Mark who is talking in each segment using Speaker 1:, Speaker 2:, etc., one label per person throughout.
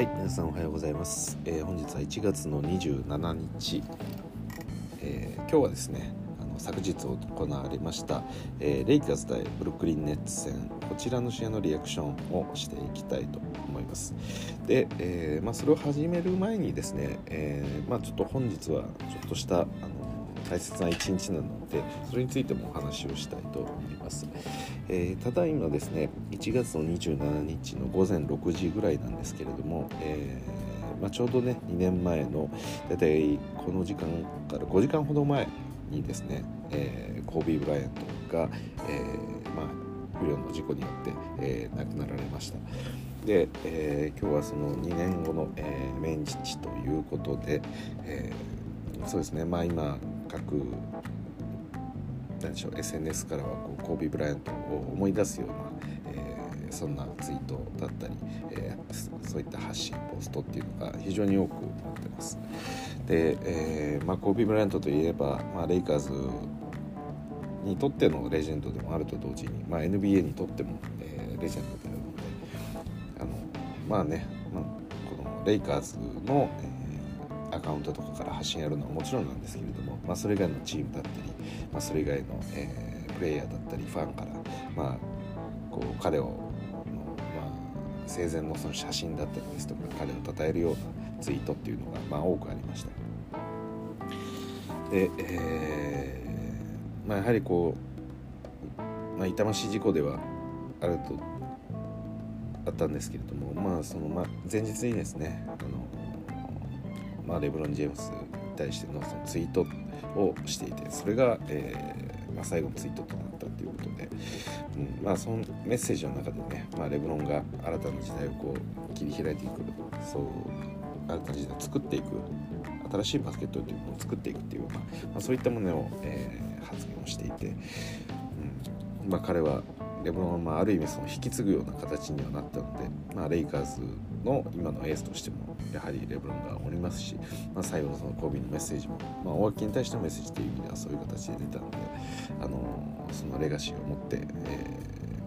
Speaker 1: はい皆さんおはようございます、えー本日は1月の27日、えー今日はですねあの昨日行われました、えーレイカーズ対ブルックリンネッツ戦。こちらの試合のリアクションをしていきたいと思います。で、えまあ、それを始める前にですね、えまあ、ちょっと本日はちょっとしたあの大切な一日なのでそれについてもお話をしたいと思います、えーただいまですね1月の27日の午前6時ぐらいなんですけれども、えーまあ、ちょうどね2年前の大体この時間から5時間ほど前にですね、えーコービー・ブライアントが、えまあ、不慮の事故によって、え亡くなられました。で、え今日はその2年後の、えー命日ということで、えそうですねまあ今各何でしょう SNS からはこうコービー・ブライアントを思い出すような、えーそんなツイートだったり、えーそういった発信ポストっていうのが非常に多くなってます。で、えーまあ、コービー・ブライアントといえば、まあ、レイカーズにとってのレジェンドでもあると同時に、まあ、NBA にとっても、えーレジェンドであるのであのまあね、まあ、このレイカーズの、えーアカウントとかから発信やるのはもちろんなんですけれども、まあ、それ以外のチームだったり、まあ、それ以外の、えープレイヤーだったりファンから、まあ、こう彼をの、まあ、生前のその写真だったりですとか彼を称えるようなツイートっていうのが、まあ、多くありました。で、えーまあ、やはりこう、まあ、痛ましい事故ではあるとあったんですけれども、まあそのまあ、前日にですねあの、まあ、レブロン・ジェームスに対してのそのツイートをしていてそれが、えーまあ、最後のツイートとなったということで、うんまあ、そのメッセージの中でね、まあ、レブロンが新たな時代をこう切り開いていくそう新たな時代を作っていく新しいバスケットというものを作っていくっていう、ようなま、そういったものを、えー発言をしていて、うんま、彼はレブロンはまあある意味その引き継ぐような形にはなったので、まあ、レイカーズの今のエースとしてもやはりレブロンがおりますし、まあ、最後のそのコービーのメッセージも、まあ、大垣に対してのメッセージという意味ではそういう形で出たので、あのそのレガシーを持って、え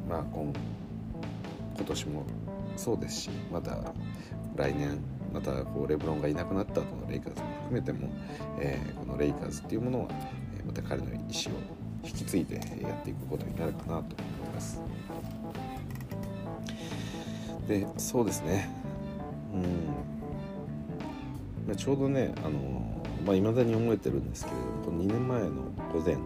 Speaker 1: ーまあ、今今年もそうですしまた来年またこうレブロンがいなくなった後のレイカーズも含めても、えーこのレイカーズっていうものは、また彼の意思を引き継いでやっていくことになるかなと思います。でそうですね。うん。まちょうどねあのまあ、未だに覚えてるんですけれどもこの2年前の午前の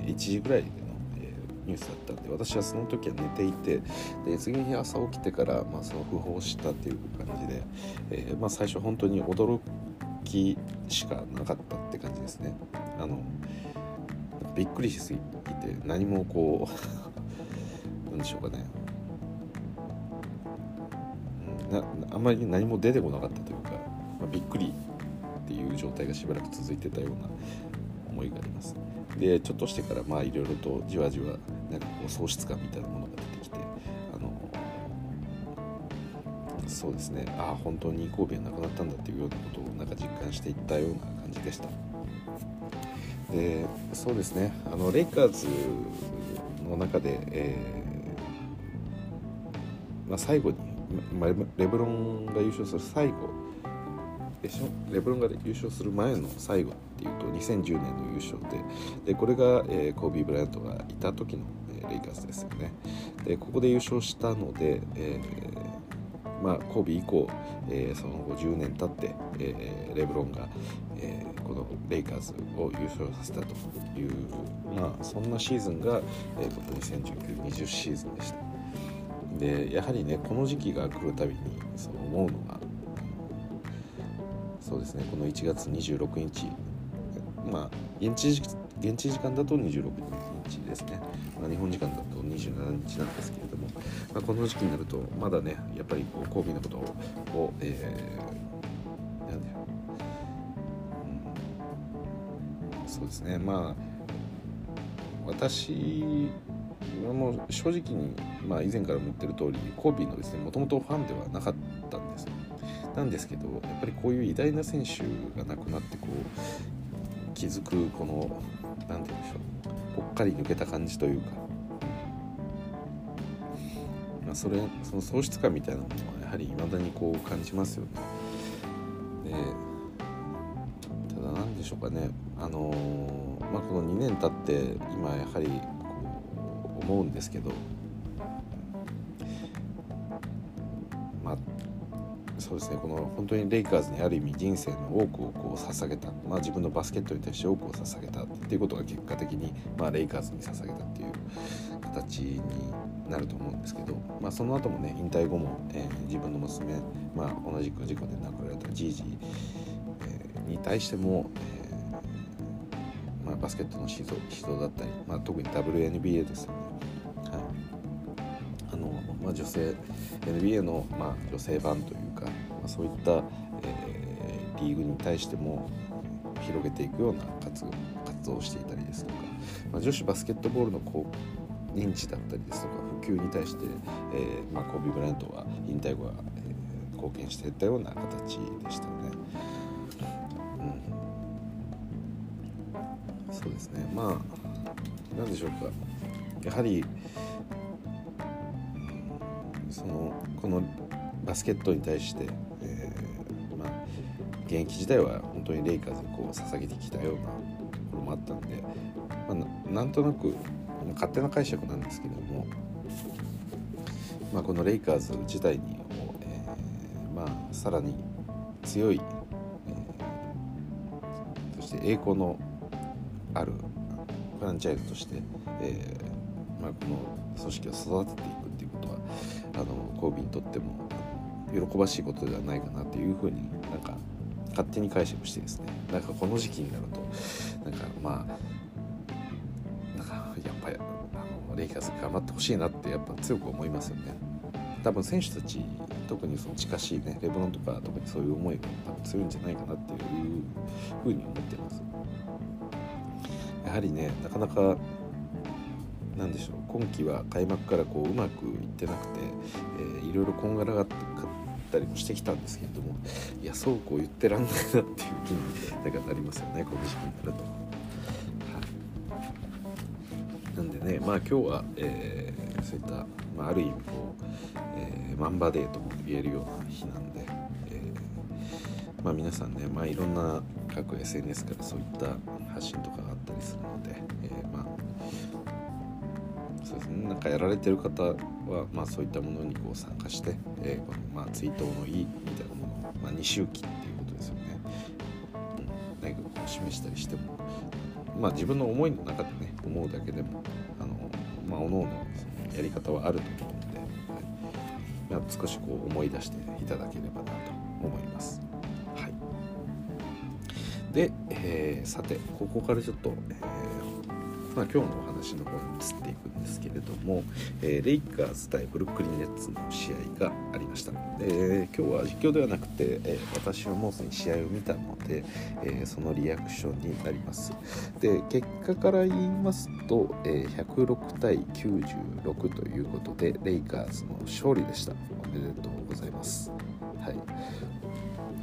Speaker 1: 1時ぐらいでの、えニュースだったんで私はその時は寝ていてで次の日朝起きてから、まあ、その訃報したっていう感じで、えーまあ、最初本当に驚きしかなかったって感じですね。あのびっくりしすぎて何もこうんでしょうかね。うん。なあんまり何も出てこなかったというか、まあ、びっくりっていう状態がしばらく続いてたような思いがあります。でちょっとしてからまあいろいろとじわじわなんかこう喪失感みたいなものが出てきてあのそうですね。ああ本当に神戸はなくなったんだっていうようなことをなんか実感していったような感じでした。でそうですね。あのレイカーズの中で、えまあ、最後に、ま、レレブロンが優勝する最後でしょ？レブロンが優勝する前の最後っていうと2010年の優勝ででこれが、えーコービー・ブライアントがいた時の、えーレイカーズですよね。でここで優勝したので、えーまあ、コービー以降、えーその後10年経って、えーレブロンが、えーこのレイカーズを優勝させたという、まあ、そんなシーズンが、えーこの2019-20シーズンでした。でやはりねこの時期が来るたびにそう思うのがそうですねこの1月26日まあ現地現地時間だと26日ですね、まあ、日本時間だと27日なんですけれども、まあ、この時期になるとまだねやっぱりこうコービーのことを、えーなんだよ、うん、そうですねまあ私はも正直に、まあ、以前からも言ってる通りコービーのですねもともとファンではなかったんですなんですけどやっぱりこういう偉大な選手が亡くなってこう気づくこの何て言うんでしょうぽっかり抜けた感じというか、まあ、それその喪失感みたいなものはやはり未だにこう感じますよね。でただ何でしょうかね、あのー、まあ、この2年経って今やはり思うんですけどまあそうですねこの本当にレイカーズにある意味人生の多くをこう捧げた、まあ、自分のバスケットに対して多くを捧げたっていうことが結果的に、まあ、レイカーズに捧げたっていう形になると思うんですけど、まあ、その後もね引退後も、えー、自分の娘、まあ、同じく事故で亡くなられたジージー、えー、に対しても、えーまあ、バスケットの指導指導だったり、まあ、特に WNBA ですよね。女性 NBA の、まあ、女性版というか、まあ、そういった、えー、リーグに対しても広げていくような活動をしていたりですとか、まあ、女子バスケットボールのこう認知だったりですとか普及に対して、えーまあ、コービー・ブライントは引退後は、えー、貢献していったような形でしたよね。うん、そうですね。まあ何でしょうか。やはりそのこのバスケットに対して、えー、まあ、現役時代は本当にレイカーズにこう捧げてきたようなところもあったんで、まあ、なんとなく勝手な解釈なんですけども、まあ、このレイカーズ自体にも、えー、まあ、さらに強い、えー、そして栄光のあるフランチャイズとして、えーまあ、この組織を育てていく。あのコービーにとっても喜ばしいことではないかなというふうになんか勝手に解釈してですね。なんかこの時期になるとなんかまあなんかやっぱりあのレイカーズ頑張ってほしいなってやっぱ強く思いますよね。多分選手たち特にその近しいねレブロンとか特にそういう思いが多分強いんじゃないかなっていうふうに思ってます。やはりねなかなかなんでしょう。今季は開幕からこううまくいってなくて、えー、いろいろこんがらがったりもしてきたんですけれどもいやそうこう言ってらんないなっていう気になんかなりますよねこの時期になると。は、なんでねまあ今日は、えー、そういった、まあ、ある意味こう、えー、マンバデーとも言えるような日なんで、えー、まあ、皆さんね、まあ、いろんな各 SNS からそういった発信とかがあったりするので、え、そうですね。なんかやられてる方は、まあ、そういったものにこう参加して、えーこのまあ、追悼の意みたいなものを、まあ、2周期っていうことですよね、うん、何かこう示したりしても、まあ、自分の思いの中でね思うだけでもあの、まあ、おのおのやり方はあると思うので、はい。まあ、少しこう思い出していただければなと思います。はい、で、えー、さてここからちょっと、えーまあ、今日のお話の方に移っていくんですけれども、えー、レイカーズ対ブルックリン・ネッツの試合がありました、えー、今日は実況ではなくて、えー、私はもうすでに試合を見たので、えそのリアクションになります。で結果から言いますと、え106対96ということでレイカーズの勝利でした。おめでとうございます。はい。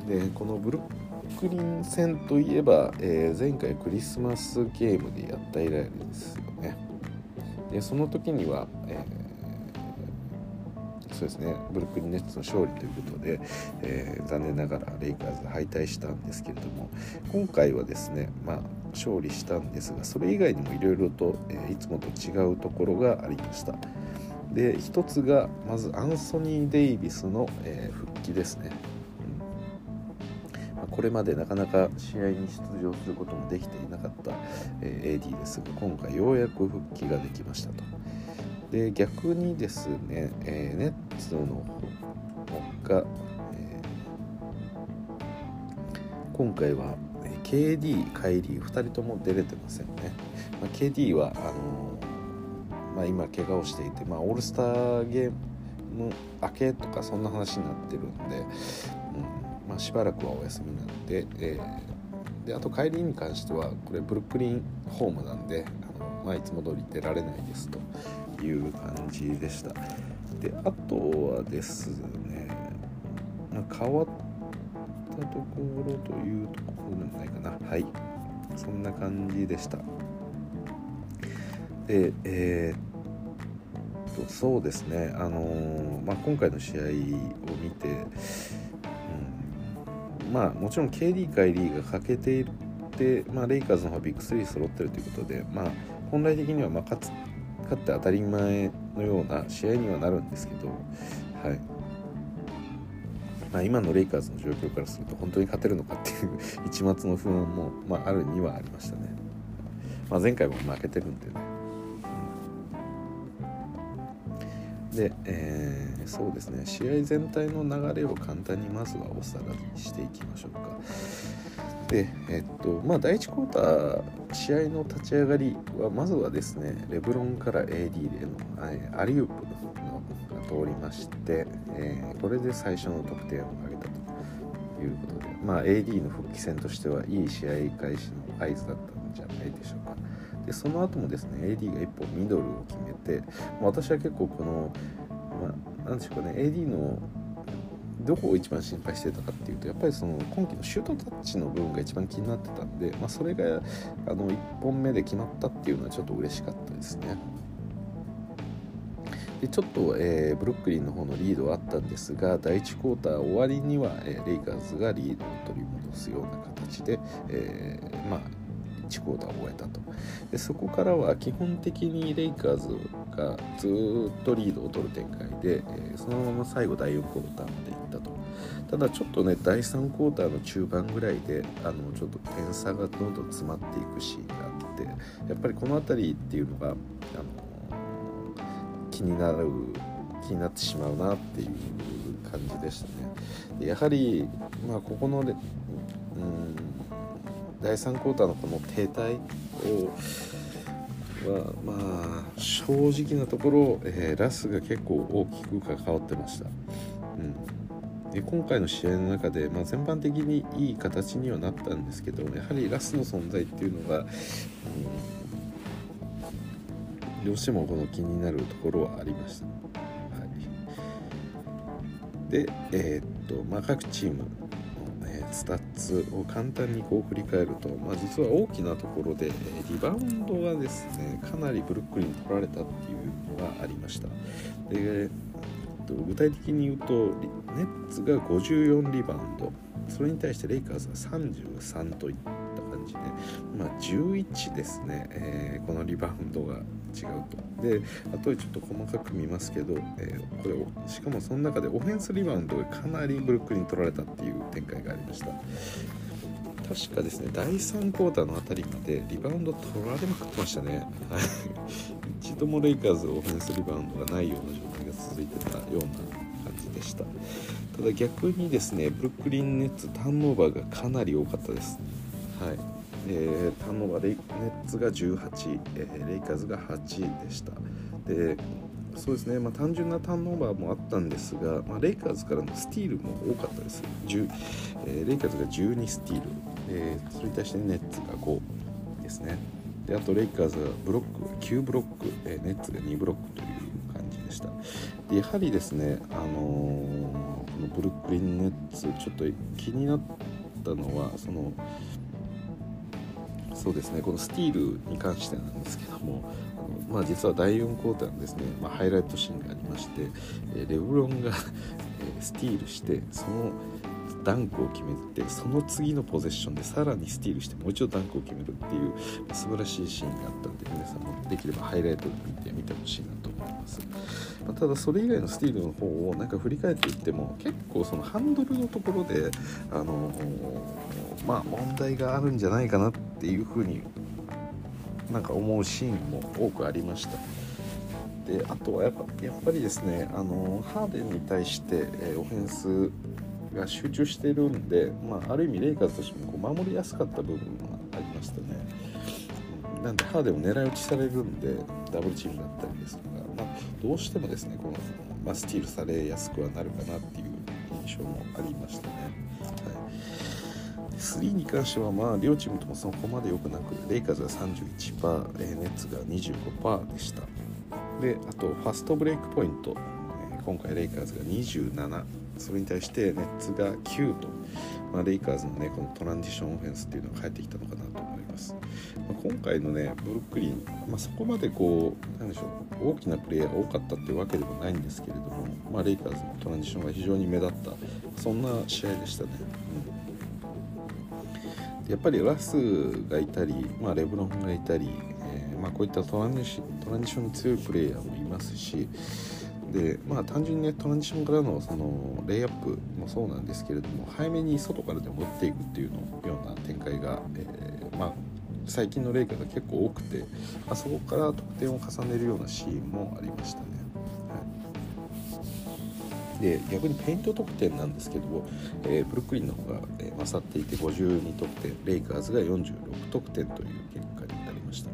Speaker 1: でこのブルックリン戦といえば、えー、前回クリスマスゲームでやった以来ですよね。でその時には、えー、そうですねブルックリン・ネッツの勝利ということで、えー、残念ながらレイカーズ敗退したんですけれども今回はですねまあ勝利したんですがそれ以外にもいろいろと、えー、いつもと違うところがありました。で一つがまずアンソニー・デイビスの、え、復帰ですね。これまでなかなか試合に出場することもできていなかった、え AD ですが今回ようやく復帰ができましたと。で逆にですね、えネッツの方が、え今回は KD、カイリー2人とも出れてませんね。まあ、KD はあのまあ、今怪我をしていて、まあ、オールスターゲーム明けとかそんな話になってるんで、まあ、しばらくはお休みなんで,、えー、であと帰りに関してはこれブルックリンホームなんであの、まあ、いつも通り出られないですという感じでした。であとはですね、まあ、変わったところというところでもないかな。はい。そんな感じでした。でえー、っとそうですね、あのー、まあ、今回の試合を見て、まあもちろん KD か LE が欠けていて、まあ、レイカーズの方はビッグ3揃ってるということで、まあ、本来的にはま勝つ勝って当たり前のような試合にはなるんですけど、はい。まあ、今のレイカーズの状況からすると本当に勝てるのかっていう 一末の不安も、まあ、あるにはありましたね、まあ、前回も負けてるんでね、で、えー、そうですね試合全体の流れを簡単にまずはおさらいしていきましょうかでえっとまあ第1クォーター試合の立ち上がりはまずはですねレブロンから AD でのアリウープのが通りまして、えー、これで最初の得点を挙げたということで、まあ、AD の復帰戦としてはいい試合開始の合図だったんじゃないでしょうか。でその後もですね AD が1本ミドルを決め、まあ、私は結構この、まあ、なんでしょうかね AD のどこを一番心配してたかっていうとやっぱりその今季のシュートタッチの部分が一番気になってたんで、まあ、それがあの1本目で決まったっていうのはちょっと嬉しかったですね。でちょっと、えー、ブルックリンの方のリードはあったんですが第1クォーター終わりには、えー、レイカーズがリードを取り戻すような形で、えー、まあ1クォーターを終えたとでそこからは基本的にレイカーズがずっとリードを取る展開で、えそのまま最後第4クォーターまでいったとただちょっとね第3クォーターの中盤ぐらいであのちょっと点差がどんどん詰まっていくシーンがあってやっぱりこの辺りっていうのがあの気になる気になってしまうなっていう感じでしたね。でやはり、まあ、ここの、うん、第3クォーターのこの停滞をはまあ正直なところ、えー、ラスが結構大きく関わってました。うん、で今回の試合の中で、まあ、全般的にいい形にはなったんですけどやはりラスの存在っていうのが、うんどうしてもこの気になるところはありました。はい、で、えー、っとまあ、各チーム、スタッツを簡単にこう振り返ると、まあ、実は大きなところでリバウンドがですねかなりブルックリン取られたっていうのがありました。で具体的に言うとネッツが54リバウンドそれに対してレイカーズは33といった感じで、まあ、11ですね、えー、このリバウンドが違うと。であとでちょっと細かく見ますけど、えー、これしかもその中でオフェンスリバウンドがかなりブルックリン取られたっていう展開がありました。確かですね第3クォーターのあたりまでリバウンド取られまくってましたね。一度もレイカーズオフェンスリバウンドがないような状態が続いてたような感じでした。ただ逆にですねブルックリンネッツターンオーバーがかなり多かったです。はい。えー、ターンオーバーレイネッツが18、えー、レイカーズが8でした。でそうですね、まあ、単純なターンオーバーもあったんですが、まあ、レイカーズからのスティールも多かったです、えー、レイカーズが12スティール、えー、それに対してネッツが5ですね。であとレイカーズはブロックが9ブロック、えー、ネッツが2ブロックという感じでした。でやはりですね、あのー、このブルックリンネッツちょっと気になったのはそのそうですね。このスティールに関してなんですけどもあの、まあ、実は第4クォーターのですね、まあ、ハイライトシーンがありまして、えレブロンがスティールしてそのダンクを決めてその次のポゼッションでさらにスティールしてもう一度ダンクを決めるっていう素晴らしいシーンがあったんで皆さんもできればハイライトで見てみてほしいなと思います、まあ、ただそれ以外のスティールの方をなんか振り返っていっても結構そのハンドルのところであのまあ問題があるんじゃないかなっていうふうになんか思うシーンも多くありました。であとはやっぱやっぱりですねあのハーデンに対して、えー、オフェンスが集中してるんで、まあ、ある意味レイカーズとしてもこう守りやすかった部分がありましたね。なんでハーデンを狙い撃ちされるんでダブルチームだったりですとか、まあ、どうしてもですねこの、まあ、スティールされやすくはなるかなっていう印象もありましたね、はい、3に関してはまあ両チームともそこまで良くなくレイカーズが31%ネッツが25%でした。であとファストブレイクポイント。今回レイカーズが27それに対してネッツが9と、まあ、レイカーズのねこのトランジションオフェンスっていうのが返ってきたのかなと思います、まあ、今回のねブルックリン、まあ、そこまでこうなんでしょう大きなプレーヤーが多かったっていうわけでもないんですけれども、まあ、レイカーズのトランジションが非常に目立ったそんな試合でしたね、うん、やっぱりラスがいたり、まあ、レブロンがいたり、えー、まあ、こういったトランジションに強いプレーヤーもいますしでまあ単純にねトランジションからのそのレイアップもそうなんですけれども早めに外からでも打っていくっていうのような展開が、えー、まあ最近のレイカーが結構多くて、まあ、そこから得点を重ねるようなシーンもありましたね。はい、で逆にペイント得点なんですけど、えー、ブルックリンの方が、えー、勝っていて52得点レイカーズが46得点という結果になりました。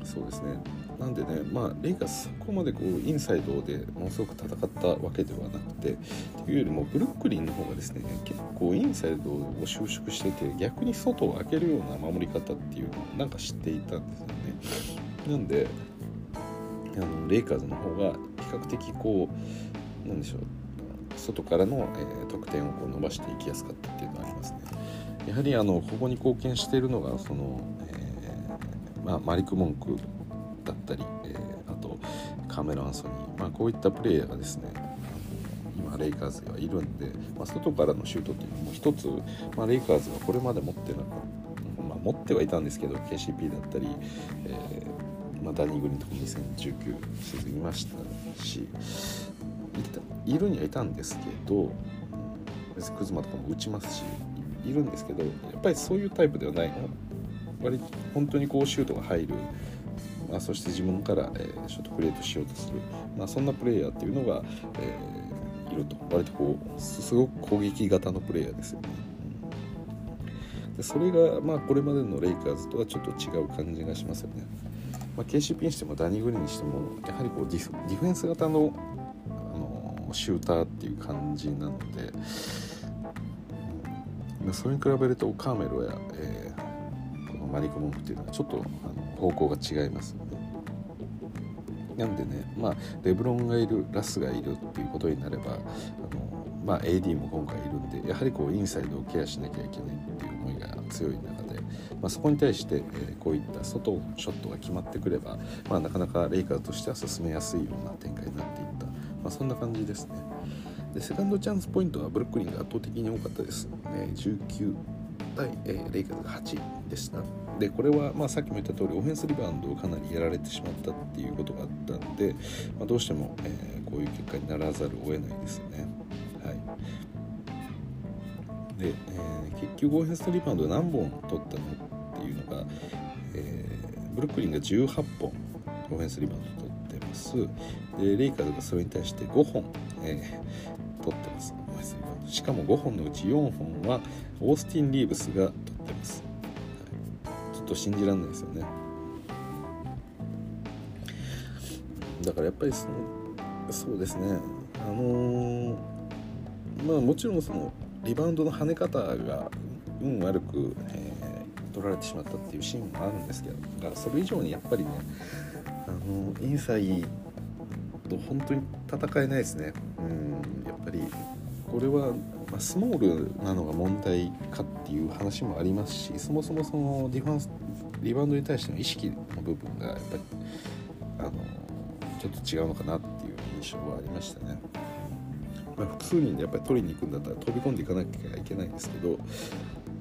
Speaker 1: うん、そうですねなんでね、まあ、レイがそこまでこうインサイドでものすごく戦ったわけではなくてというよりもブルックリンの方がですね結構インサイドを収縮してて逆に外を開けるような守り方っていうのをなんか知っていたんですよね。なんであのレイカーズの方が比較的こうなんでしょう外からの、え、得点をこう伸ばしていきやすかったっていうのがありますね。やはりあのここに貢献しているのがその、えーまあ、マリク・モンクだったり、えー、あとカメロ・アンソニー、まあ、こういったプレイヤーがですね今レイカーズがいるんで、まあ、外からのシュートっていうのも一つ、まあ、レイカーズはこれまで持ってなかった、まあ、持ってはいたんですけど KCP だったり、えーまあ、ダニー・グリーンとか2019シーズンいましたしいるにはいたんですけど別にクズマとかも打ちますしいるんですけどやっぱりそういうタイプではない割本当にこうシュートが入るまあ、そして自分から、えー、ショットクリエイトしようとする、まあ、そんなプレイヤーっていうのが、えー、いると割とこうすごく攻撃型のプレイヤーですよね。でそれが、まあ、これまでのレイカーズとはちょっと違う感じがしますよね。まあ、KCP にしてもダニ・グリーンにしてもやはりこうディフディフェンス型のあのシューターっていう感じなので、うん、それに比べるとカーメロや、えー、マリコ・モンクっていうのはちょっとあの方向が違いますなんでねまあレブロンがいるラスがいるっていうことになればあの、まあ、AD も今回いるんでやはりこうインサイドをケアしなきゃいけないっていう思いが強い中で、まあ、そこに対して、えー、こういった外ショットが決まってくれば、まあ、なかなかレイカーズとしては進めやすいような展開になっていった、まあ、そんな感じですね。でセカンドチャンスポイントはブルックリンが圧倒的に多かったです。えー、19対、えー、レイカーズが8でした。でこれはまあさっきも言った通りオフェンスリバウンドをかなりやられてしまったっていうことがあったんで、まあ、どうしても、えー、こういう結果にならざるを得ないですよね。はいでえー、結局オフェンスリバウンド何本取ったのっていうのが、えー、ブルックリンが18本オフェンスリバウンド取ってますでレイカーズがそれに対して5本、えー、取ってますしかも5本のうち4本はオースティン・リーブスが取ってます。はい、ちょっと信じられないですよね。だからやっぱりそのそうですね。あのー、まあもちろんそのリバウンドの跳ね方が運悪く、えー、取られてしまったっていうシーンもあるんですけどだからそれ以上にやっぱりねあのインサイド本当に戦えないですね。うん。やっぱりこれはまあ、スモールなのが問題かっていう話もありますしそもそもそのディファンスリバウンドに対しての意識の部分がやっぱりあのちょっと違うのかなっていう印象はありましたね。まあ、複数人でやっぱり取りに行くんだったら飛び込んでいかなきゃいけないんですけど、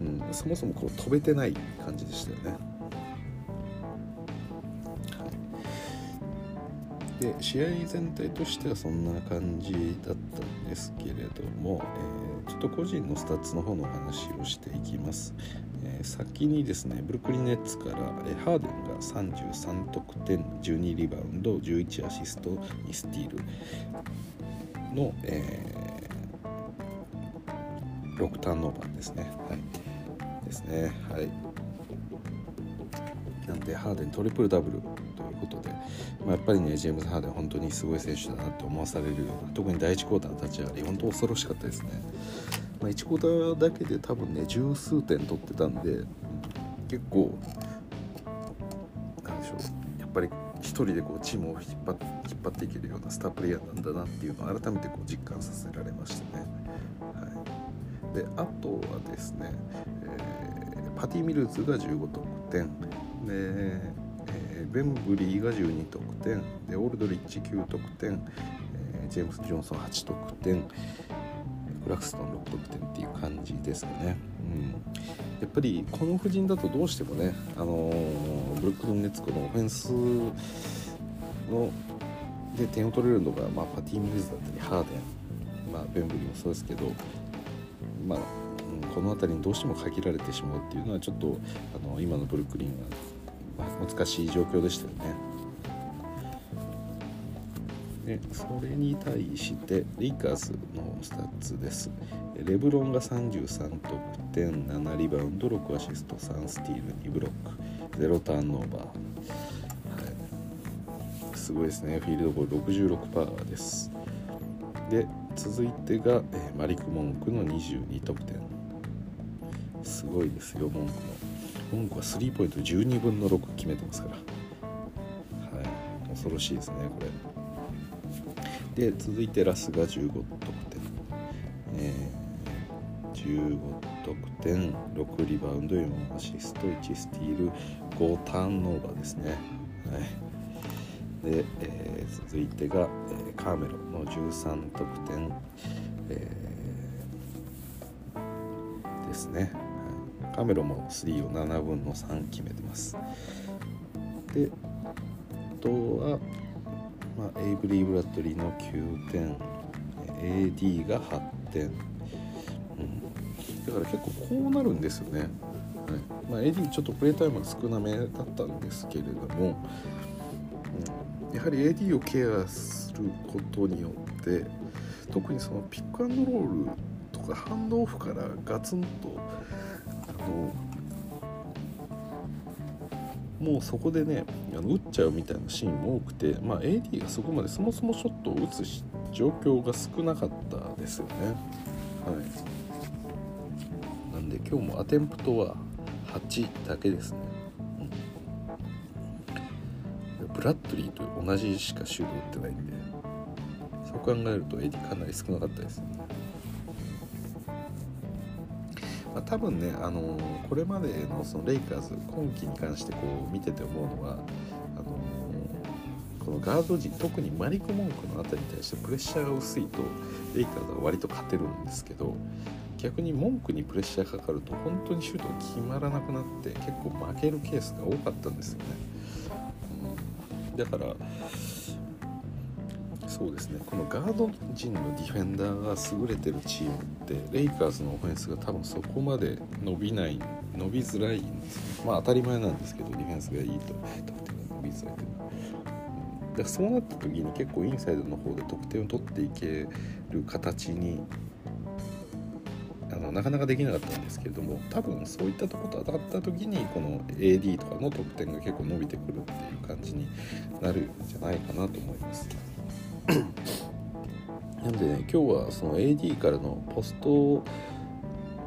Speaker 1: うん、そもそもこう飛べてない感じでしたよね。で試合全体としてはそんな感じだったんですけれども、えー、ちょっと個人のスタッツの方のお話をしていきます、えー、先にですねブルックリン・ネッツから、え、ハーデンが33得点12リバウンド11アシスト2スティールの、えー、6ターンオーバーですね。はい。ですね。はい。なんでハーデントリプルダブル。いうことで、まあ、やっぱりねジェームズ・ハーデン本当にすごい選手だなって思わされるような特に第1クォーターの立ち上がり本当恐ろしかったですね、まあ、1クォーターだけで多分ね十数点取ってたんで結構なんでしょうやっぱり一人でこうチームを引っ張って引っ張っていけるようなスタープレイヤーなんだなっていうのを改めてこう実感させられましたね。はい。であとはですね、えー、パティ・ミルズが15得点。で、えー、ベンブリーが12得点でオールドリッチ9得点、えー、ジェームス・ジョンソン8得点クラクストン6得点っていう感じですかね、うん、やっぱりこの布陣だとどうしてもね、あのー、ブルックリン・ネッツコのオフェンスので点を取れるのが、まあ、パティ・ミルズだったりハーデン、まあ、ベンブリーもそうですけど、まあ、うん、この辺りにどうしても限られてしまうっていうのはちょっとあの今のブルックリンは、難しい状況でしたよね。でそれに対してレイカーズのスタッツです。レブロンが33得点7リバウンド6アシスト3スティール2ブロック。0ターンオーバー、すごいですね。フィールドゴール66%です。で続いてが、えマリク・モンクの22得点。すごいですよモンクもモンクはスリーポイント12分の6決めてますから。はい。恐ろしいですねこれ。で続いてラスが15得点、えー、15得点。6リバウンド4アシスト1スティール5ターンオーバーですね。はい。で、えー、続いてが、えー、カーメロの13得点、えー、ですね。カメロも3を7分の3決めてます。であとは、まあ、エイブリー・ブラッドリーの9点。AD が8点、うん、だから結構こうなるんですよね、はい。まあ、AD ちょっとプレータイムが少なめだったんですけれども、うん、やはり AD をケアすることによって特にそのピックアンドロールとかハンドオフからガツンともうそこでねあの打っちゃうみたいなシーンも多くて、まあ、AD がそこまでそもそもショットを打つ状況が少なかったですよね。はい、なんで今日もアテンプトは8だけですね。うん、ブラッドリーと同じしかシュート打ってないんでそう考えると AD かなり少なかったですね。まあ、多分ね、あの、これまでのそのレイカーズ今季に関してこう見てて思うのはあの、このガード陣特にマリコ・モンクの辺りに対してプレッシャーが薄いとレイカーズは割と勝てるんですけど逆に文句にプレッシャーかかると本当にシュートが決まらなくなって結構負けるケースが多かったんですよね。うん、だからそうですねこのガード陣のディフェンダーが優れてるチームってレイカーズのオフェンスが多分そこまで伸びない伸びづらいんですよまあ当たり前なんですけどディフェンスがいいと得点が伸びづらいというのは。だからそうなった時に結構インサイドの方で得点を取っていける形にあのなかなかできなかったんですけれども多分そういったとこと当たった時にこの AD とかの得点が結構伸びてくるっていう感じになるんじゃないかなと思います。なんでね今日はその AD からのポスト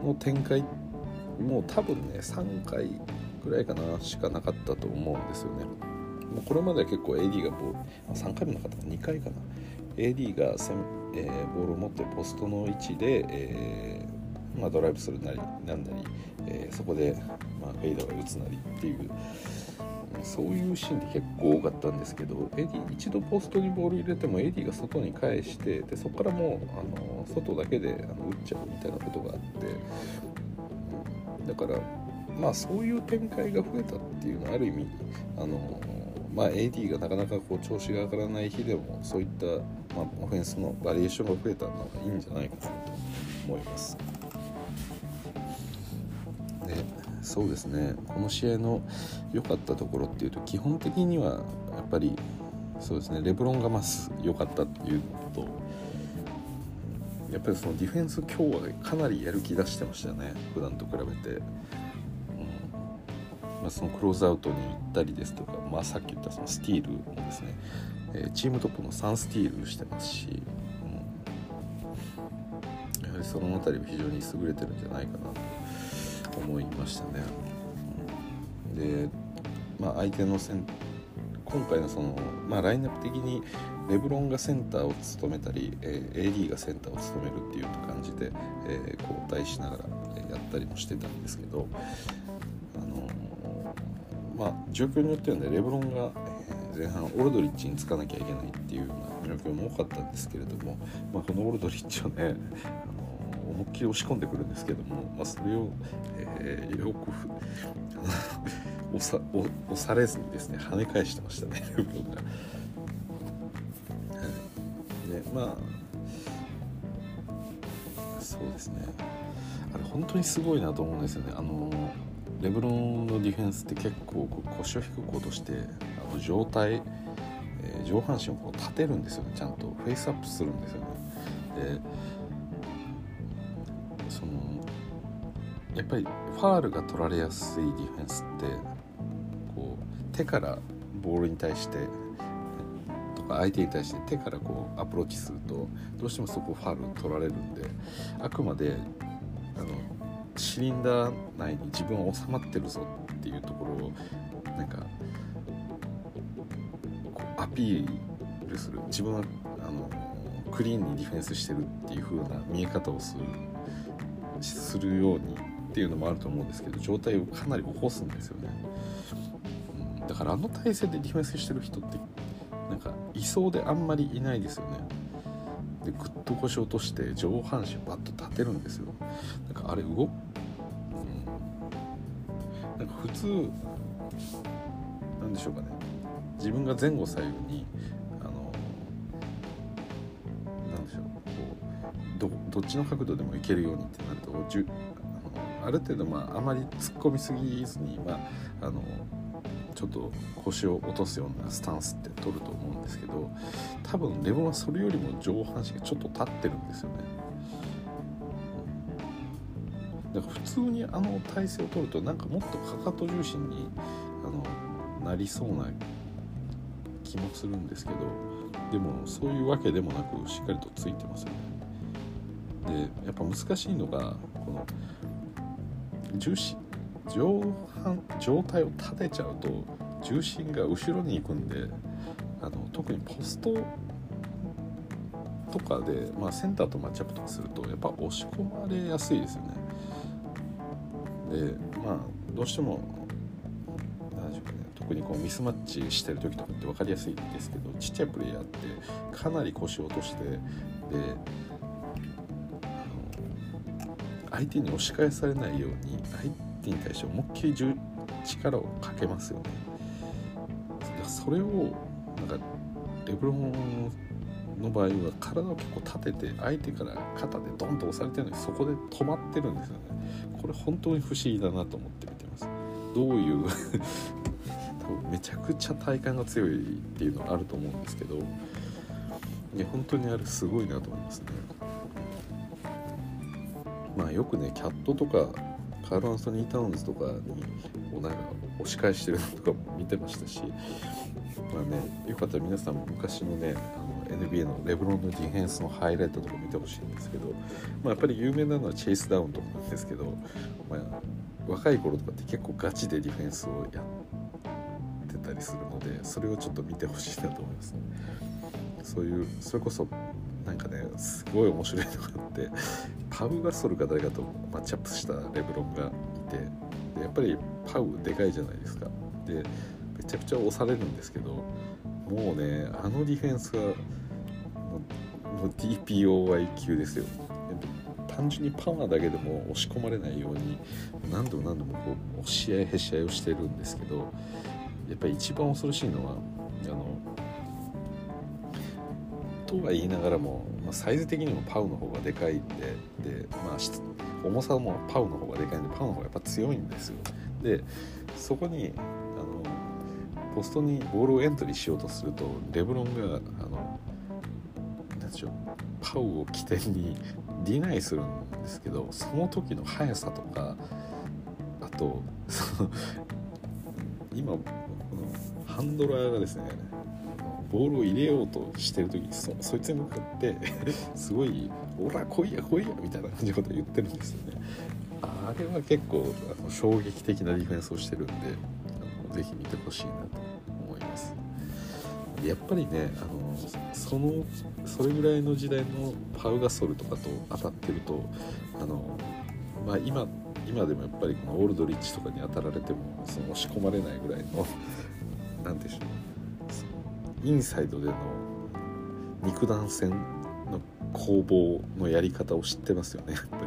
Speaker 1: の展開もう多分ね3回ぐらいかなしかなかったと思うんですよね。もうこれまでは結構 AD がボール3回もなかった2回かな AD がえー、ボールを持ってポストの位置で、えーまあ、ドライブするなりなんなり、えー、そこで、まあ、フェイダウェイ打つなりっていうそういうシーンで結構多かったんですけど AD 一度ポストにボール入れてもエディが外に返してでそこからもうあの外だけであの打っちゃうみたいなことがあってだからまあそういう展開が増えたっていうのはある意味あの、まあ、AD がなかなかこう調子が上がらない日でもそういった、まあ、オフェンスのバリエーションが増えたのはいいんじゃないかなと思います。でそうですね。この試合の良かったところっていうと基本的にはやっぱりそうですね。レブロンがまず良かったっていうのとやっぱりそのディフェンス今日はかなりやる気出してましたよね。普段と比べて、うん。まあ、そのクローズアウトに行ったりですとか、まあ、さっき言ったそのスティールもですね、えチームトップの3スティールしてますし、うん、やはりその辺りは非常に優れてるんじゃないかなと。思いましたね。で、まあ、相手のセン今回のその、まあ、ラインナップ的にレブロンがセンターを務めたり、えー、AD がセンターを務めるっていう感じで、えー、交代しながらやったりもしてたんですけど、あのー、まあ、状況によってはねレブロンが前半オルドリッチにつかなきゃいけないっていうような状況も多かったんですけれども、まあ、このオルドリッチをね、あの思いっきり押し込んでくるんですけども、まあ、それを、えー、よく押さ押されずにですね跳ね返してましたねルブンが。でまあそうですねあれ本当にすごいなと思うんですよね。あのレブロンのディフェンスって結構腰を低く落としてあの上体、えー、上半身をこう立てるんですよねちゃんとフェイスアップするんですよね。でやっぱりファールが取られやすいディフェンスってこう手からボールに対してとか相手に対して手からこうアプローチするとどうしてもそこファール取られるんであくまであのシリンダー内に自分は収まってるぞっていうところをなんかこうアピールする。自分はあのクリーンにディフェンスしてるっていう風な見え方をするするようにっていうのもあると思うんですけど状態をかなり起こすんですよね、うん、だからあの体勢でディフェンスしてる人ってなんかいそうであんまりいないですよね。でぐっと腰落として上半身バッと立てるんですよ。なんかあれ動く、うん、なんか普通なんでしょうかね。自分が前後左右にあのなんでしょう。こうどどっちの角度でもいけるようにってなるとある程度まああまり突っ込みすぎずにまああのちょっと腰を落とすようなスタンスって取ると思うんですけど多分レブンはそれよりも上半身がちょっと立ってるんですよね。だから普通にあの体勢を取るとなんかもっとかかと重心にあのなりそうな気もするんですけどでもそういうわけでもなくしっかりとついてますよね。でやっぱ難しいのがこの重心上半上体を立てちゃうと重心が後ろに行くんであの特にポストとかで、まあ、センターとマッチアップとかするとやっぱ押し込まれやすいですよね。でまあどうしても何でしょうかね特にこうミスマッチしてる時とかって分かりやすいんですけどちっちゃいプレイヤーってかなり腰を落としてで相手に押し返されないように相手に対して思いっきり力をかけますよね。それをなんかレブロンの場合は体を結構立てて相手から肩でドンと押されてるのにそこで止まってるんですよね。これ本当に不思議だなと思って見てます。どういう多分 めちゃくちゃ体幹が強いっていうのはあると思うんですけどいや本当にあれすごいなと思いますね。あよくねキャットとかカール・アンソニー・タウンズとかにこうなんか押し返してるのとかも見てましたしまあねよかったら皆さんも昔のねあの NBA のレブロンのディフェンスのハイライトとか見てほしいんですけど、まあ、やっぱり有名なのはチェイスダウンとかなんですけど、まあ、若い頃とかって結構ガチでディフェンスをやってたりするのでそれをちょっと見てほしいなと思いますね。そういうそれこそなんかねすごい面白いのがあってパウ・ガソルか誰かとマッチアップしたレブロンがいてでやっぱりパウでかいじゃないですか。でめちゃくちゃ押されるんですけどもうねあのディフェンスはの DPOY 級ですよ。単純にパワーだけでも押し込まれないように何度も何度もこう押し合いへし合いをしてるんですけどやっぱり一番恐ろしいのはあのとは言いながらも、まあ、サイズ的にもパウの方がでかいんでで、まあ、重さもパウの方がでかいんでパウの方がやっぱ強いんですよ。でそこにあのポストにボールをエントリーしようとするとレブロンがあの何でしょうパウを起点にディナイするんですけどその時の速さとかあとその今このハンドラーがですねボールを入れようとしてる時にそそいつに向かってすごい「オラ来いや来いや」みたいな感じのことを言ってるんですよね。あれは結構あの衝撃的なディフェンスをしてるんであのぜひ見てほしいなと思います。でやっぱりねあのそのそれぐらいの時代のパウガソルとかと当たってるとあの、まあ、今今でもやっぱりこのオールドリッチとかに当たられてもその押し込まれないぐらいの何でしょうインサイドでの肉弾戦の攻防のやり方を知ってますよね。やっぱり。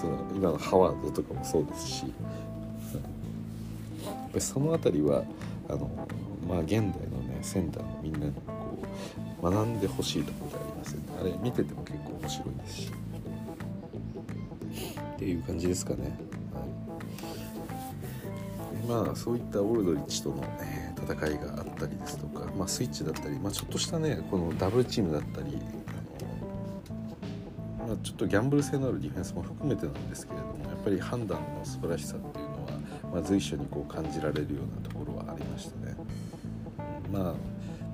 Speaker 1: その今のハワードとかもそうですし。やっぱりその辺りはあのまあ現代のねセンターのみんなにこう学んでほしいところでありますよね。あれ見てても結構面白いですし。っていう感じですかね、はい、まあそういったオールドリッチとの、えー、戦いがあったりですとか、まあ、スイッチだったり、まあ、ちょっとしたねこのダブルチームだったりあの、まあ、ちょっとギャンブル性のあるディフェンスも含めてなんですけれどもやっぱり判断の素晴らしさっていうのは、まあ、随所にこう感じられるようなところはありましたね。まあ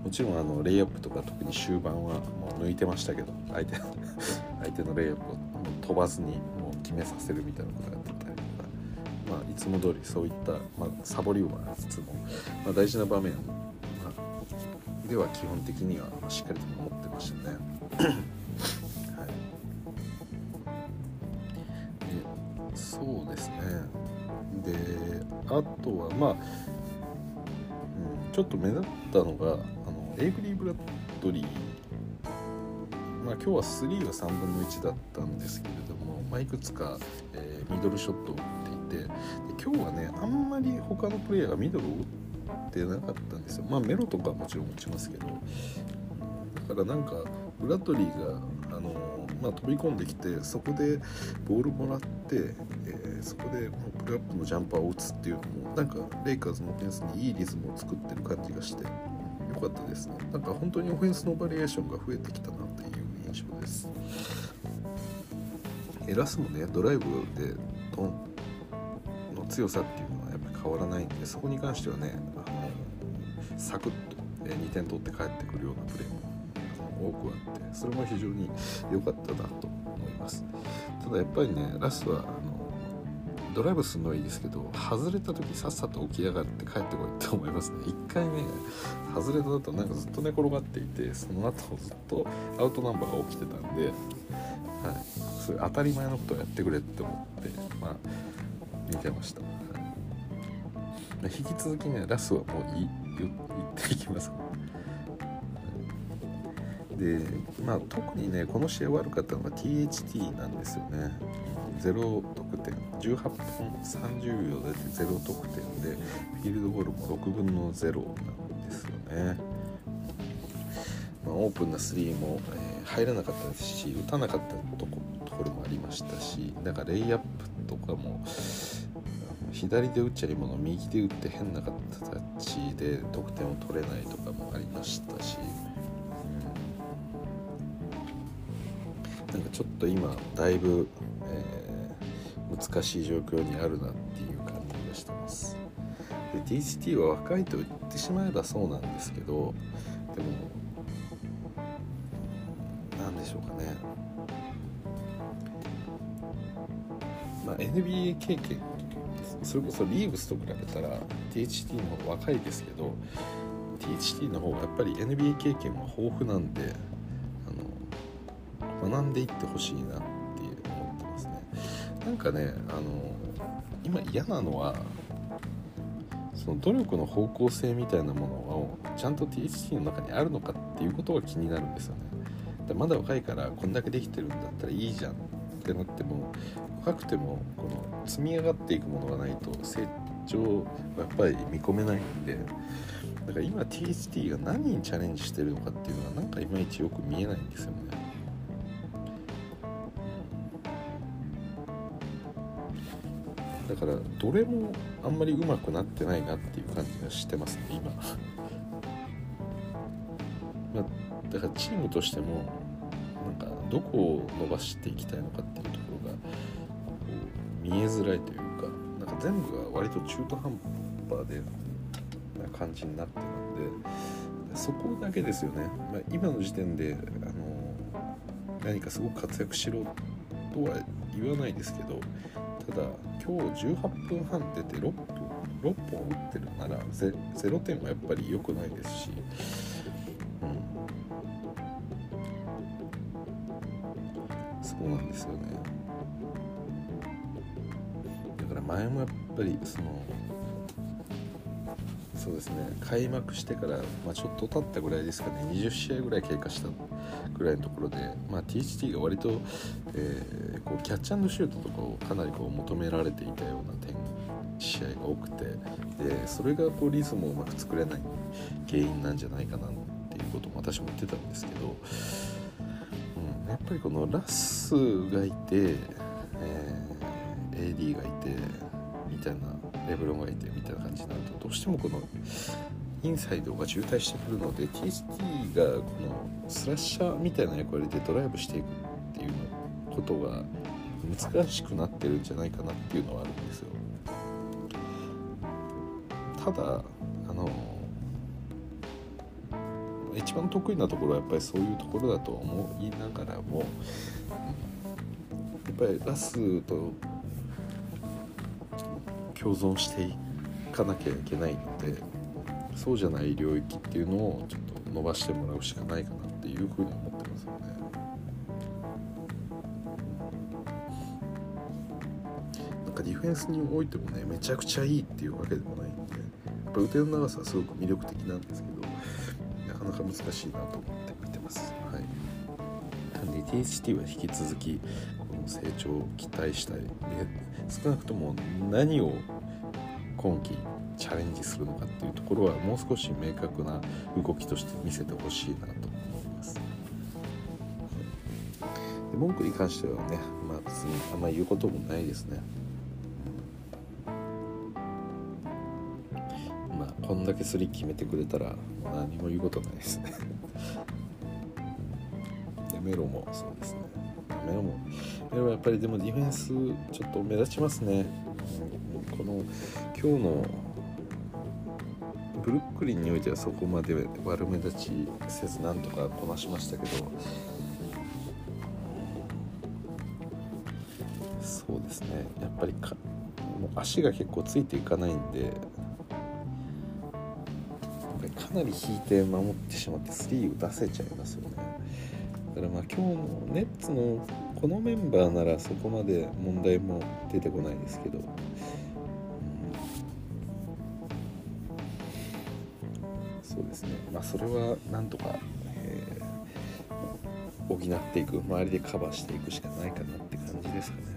Speaker 1: もちろんあのレイアップとか特に終盤はもう抜いてましたけど相手相手のレイアップを飛ばずにもう決めさせるみたいなことが、まあ、いつも通りそういった、まあ、サボりはありつつも、まあ、大事な場面、まあ、では基本的にはしっかりと守ってましたね。はい、でそうですね。であとはまあ、うん、ちょっと目立ったのがあのエイブリー・ブラッドリー。まあ、今日は3は3分の1だったんですけれども、まあ、いくつか、えー、ミドルショットってで今日はねあんまり他のプレイヤーがミドルを打ってなかったんですよ。まあメロとかもちろん打ちますけど。だからなんかブラッドリーがあの、まあ、飛び込んできてそこでボールもらって、えー、そこでプルアップのジャンパーを打つっていうのもなんかレイカーズのオフェンスにいいリズムを作ってる感じがしてよかったですね。なんか本当にオフェンスのバリエーションが増えてきたなっていう印象です。エラスもねドライブで強さっていうのはやっぱり変わらないんでそこに関してはねあのサクッと2点取って帰ってくるようなプレーも多くあってそれも非常に良かったなと思います。ただやっぱりねラスはあのドライブするのはいいですけど外れた時さっさと起き上がって帰ってこいって思いますね。一回ね外れた後なんかずっと寝転がっていてその後ずっとアウトナンバーが起きてたんで、はい、そういう当たり前のことをやってくれって思ってまあ見てました、はい、引き続きねラスはもういい言っていきます。でまあ特にねこの試合悪かったのが THT なんですよね。0得点。18分30秒で0得点でフィールドゴールも6分の0なんですよね、まあ、オープンな3も、えー、入らなかったですし打たなかったとこところもありましたしなんかレイアップとかも左で打っちゃいもの右で打って変な形で得点を取れないとかもありましたし、うん、なんかちょっと今だいぶ、えー難しい状況にあるなっていう感じがしてます。で TCT は若いと言ってしまえばそうなんですけどでも何でしょうかね。あ NBA 経験それこそリーブスと比べたら THT の方が若いですけど THT の方がやっぱり NBA 経験は豊富なんであの学んでいってほしいなって思ってますね。なんかねあの今嫌なのはその努力の方向性みたいなものをちゃんと THT の中にあるのかっていうことが気になるんですよね。でまだ若いからこんだけできてるんだったらいいじゃんってなっても若くてもこの積み上がっていくものがないと成長はやっぱり見込めないんでだから今 THT が何にチャレンジしてるのかっていうのはなんかいまいちよく見えないんですよねだからどれもあんまりうまくなってないなっていう感じがしてますね今まあ、だからチームとしてもなんかどこを伸ばしていきたいのかっていうところがこ見えづらいというかなんか全部が割と中途半端でな感じになってるんでそこだけですよね、まあ、今の時点であの何かすごく活躍しろとは言わないですけどただ今日18分半出て6分6本打ってるなら 0, 点はやっぱり良くないですしそうなんですよね。だから前もやっぱりそのそうですね開幕してから、まあ、ちょっと経ったぐらいですかね20試合ぐらい経過したぐらいのところで、まあ、THT が割と、えー、こうキャッチシュートとかをかなりこう求められていたような点試合が多くてでそれがこうリズムをうまく作れない原因なんじゃないかなっていうことも私も言ってたんですけど、やっぱりこのラスがいて、えー、AD がいてみたいなレブロンがいてみたいな感じになるとどうしてもこのインサイドが渋滞してくるので TST がこのスラッシャーみたいな役割でドライブしていくっていうことが難しくなってるんじゃないかなっていうのはあるんですよ。ただあの一番得意なところはやっぱりそういうところだと思いながらもやっぱりラスと共存していかなきゃいけないのでそうじゃない領域っていうのをちょっと伸ばしてもらうしかないかなっていうふうに思ってますよね。なんかディフェンスにおいてもねめちゃくちゃいいっていうわけでもないんでやっぱ腕の長さはすごく魅力的なんですけどか難しいなと思って見てます。はい、なんで THT は引き続きこの成長を期待したい。少なくとも何を今季チャレンジするのかっていうところはもう少し明確な動きとして見せてほしいなと思います。で文句に関してはね、まあ、別にあんまり言うこともないですね。だけスリー決めてくれたら何も言うことないですね。でメロもそうですね。メロもメロはやっぱりでもディフェンスちょっと目立ちますね。この今日のブルックリンにおいてはそこまで悪目立ちせずなんとかこなしましたけどそうですね。やっぱりかもう足が結構ついていかないんでなり引いて守ってしまってスリーを出せちゃいますよね。だからまあ今日のネッツのこのメンバーならそこまで問題も出てこないですけど。そうですね。まあそれはなんとか、えー、補っていく周りでカバーしていくしかないかなって感じですかね。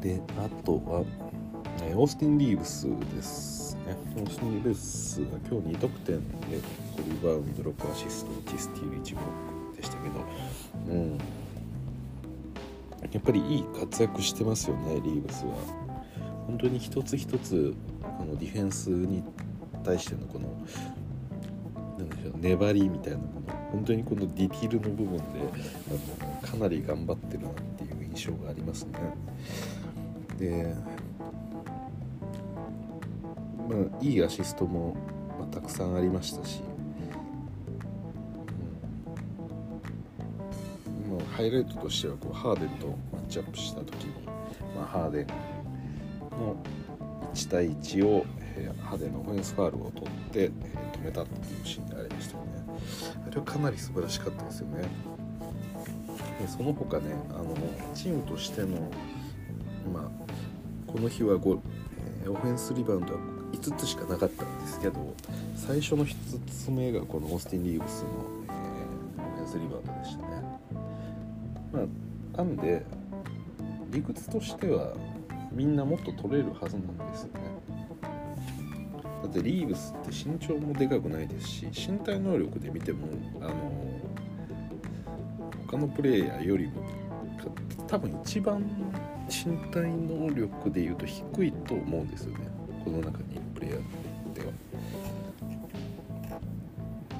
Speaker 1: であとは、えー、オースティン・リーブスですねオースティン・リーブスが今日2得点でリバウンド6アシスト1スティール1ブロックでしたけどうんやっぱりいい活躍してますよねリーブスは。本当に一つ一つこのディフェンスに対してのこのなんでしょう粘りみたいなもの本当にこのディティールの部分であのかなり頑張ってるなっていう印象がありますね。で、まあ、いいアシストも、まあ、たくさんありましたし、うん、まハイライトとしてはこうハーデンとマッチアップした時に、まあ、ハーデンの1対1を、えー、派手なオフェンスファールを取って、えー、止めたっていうシーンがありましたよね。あれはかなり素晴らしかったですよねでその他ねあのチームとしてのまあこの日は5、えー、オフェンスリバウンドは5つしかなかったんですけど最初の1つ目がこのオースティン・リーブスの、え、オフェンスリバウンドでしたね。まあなんで理屈としてはみんなもっと取れるはずなんですよね。だってリーブスって身長もでかくないですし身体能力で見てもあの他のプレイヤーよりも多分一番身体能力でいうと低いと思うんですよね。この中にいるプレイヤーでは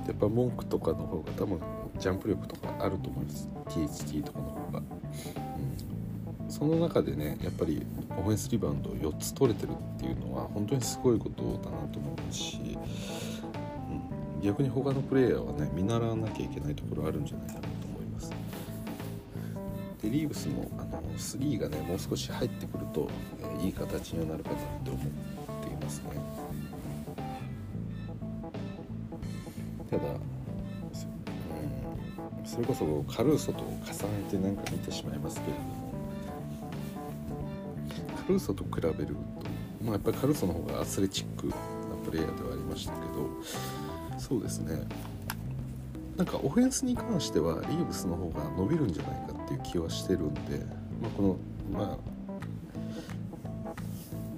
Speaker 1: やっぱ文句とかの方が多分ジャンプ力とかあると思います THT とかの方がうんその中でねやっぱりオフェンスリバウンドを4つ取れてるっていうのは本当にすごいことだなと思いますし、うん、逆に他のプレイヤーはね見習わなきゃいけないところあるんじゃないかなと思います。でリーブスもあの3がねもう少し入ってくると、え、いい形になるかなって思っていますね。ただ、うん、それこそカルーソと重ねてなんか見てしまいますけれどもカルーソと比べると、まあ、やっぱりカルーソの方がアスレチックなプレイヤーではありましたけどそうですね。なんかオフェンスに関してはリーブスの方が伸びるんじゃないかっていう気はしてるんで、まあ、このまあ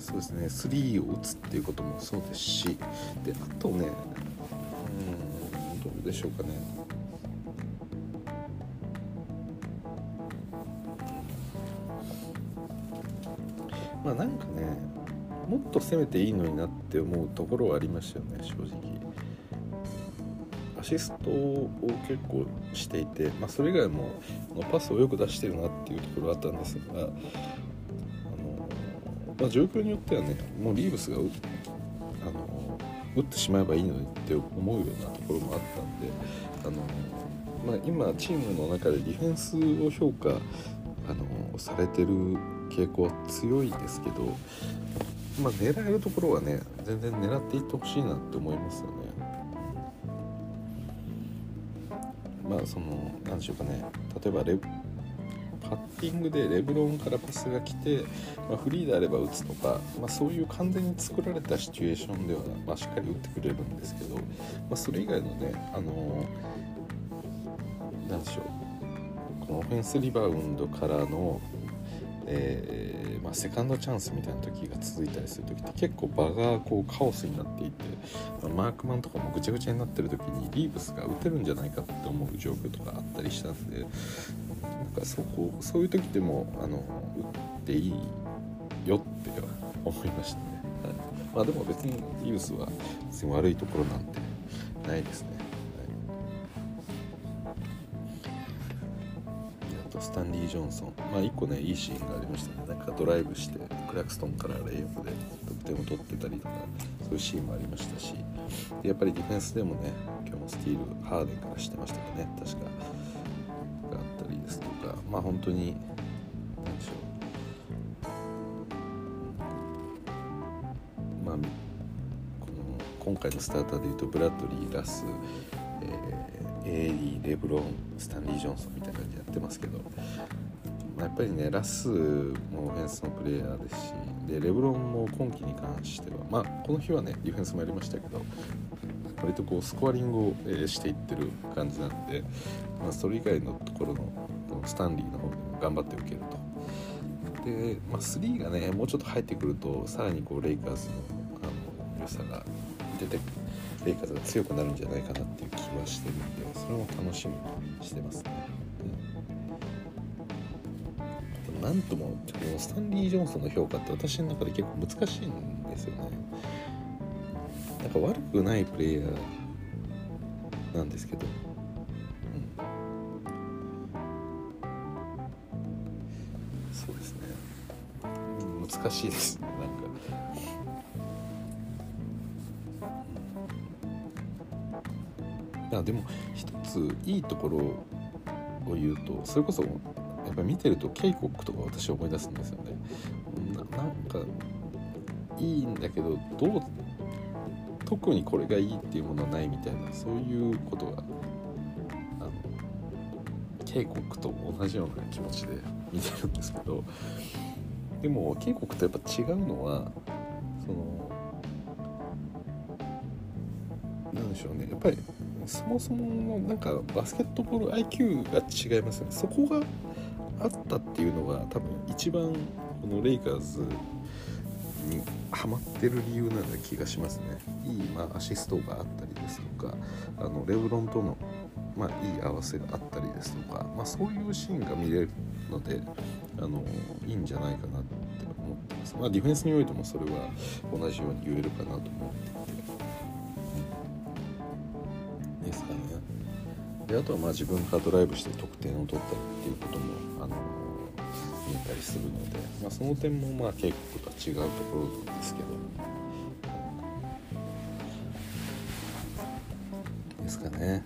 Speaker 1: そうですね3を打つっていうこともそうですしであとねうんどうでしょうかね。まあなんかねもっと攻めていいのになって思うところはありましたよね正直。アシストを結構していて、まあ、それ以外もパスをよく出してるなっていうところがあったんですが、まあ、状況によってはねもうリーブスがあの打ってしまえばいいのにって思うようなところもあったんであの、まあ、今チームの中でディフェンスを評価あのされてる傾向は強いですけど、まあ、狙えるところはね全然狙っていってほしいなって思いますよね。まあその何でしょうかね例えばレティングでレブロンからパスが来て、まあ、フリーであれば打つとか、まあ、そういう完全に作られたシチュエーションでは、まあ、しっかり打ってくれるんですけど、まあ、それ以外のねあの何でしょう。このオフェンスリバウンドからの、えーまあ、セカンドチャンスみたいな時が続いたりする時って結構場がこうカオスになっていて、まあ、マークマンとかもぐちゃぐちゃになってる時にリーブスが打てるんじゃないかって思う状況とかあったりしたんでかそこそういう時でもあの打っていいよって思いましたね、はい、まあでも別にリーブスは別に悪いところなんてないですね。はい、あとスタンリー・ジョンソン、まあ、1個ねいいシーンがありましたね。なんかドライブしてクラクストンからレイアップで得点を取ってたりとかそういうシーンもありましたし。でやっぱりディフェンスでもね今日もスティールハーデンからしてましたかね。確か。まあ本当に何でしょう。まあこの今回のスターターでいうとブラッドリーラス、えー、エーリーレブロンスタンリー・ジョンソンみたいな感じでやってますけど、まあ、やっぱりねラスもオフェンスのプレイヤーですしでレブロンも今季に関してはまあこの日はねディフェンスもやりましたけど割とこうスコアリングを、え、していってる感じなんで、まあ、それ以外のところのスタンリーの方でも頑張って受けると。で、まあ、3がねもうちょっと入ってくるとさらにこうレイカーズのあの良さが出てレイカーズが強くなるんじゃないかなっていう気はしてるんでそれも楽しみにしてますね。うん、なんともこのスタンリー・ジョンソンの評価って私の中で結構難しいんですよね。なんか悪くないプレイヤーなんですけど、難しいです。なんか。あでも一ついいところを言うとそれこそやっぱ見てるとケイコックとか私思い出すんですよね。ななんかいいんだけどどう特にこれがいいっていうものはないみたいなそういうことがあの警告と同じような気持ちで見てるんですけどでも警告とやっぱ違うのはそのなんでしょうね。やっぱりそもそものなんかバスケットボール IQ が違いますよね。そこがあったっていうのが多分一番このレイカーズにハマってる理由なような気がしますね。いい、まあ、アシストがあったりですとかあのレブロンとの、まあ、いい合わせがあったりですとか、まあ、そういうシーンが見れるのであのいいんじゃないかなって思ってます、まあ、ディフェンスにおいてもそれは同じように言えるかなと思っていて。ですかね。であとはまあ自分がドライブして得点を取ったりっていうこともあの見えたりするので、まあ、その点もまあ結構とは違うところですけど。ですかね。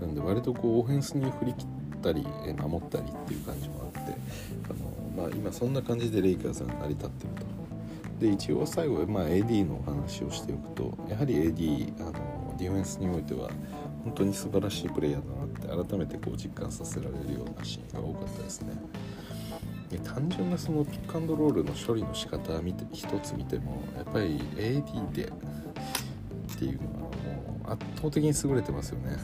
Speaker 1: なんで割とこうオフェンスに振り切ってたり守ったりっていう感じもあってあの、まあ、今そんな感じでレイカーズが成り立ってるとで一応最後、まあ、AD のお話をしておくとやはり AD あのディフェンスにおいては本当に素晴らしいプレイヤーだなって改めてこう実感させられるようなシーンが多かったですね。で単純なそのピックアンドロールの処理の仕方見て一つ見てもやっぱり AD でっていうのはもう圧倒的に優れてますよね。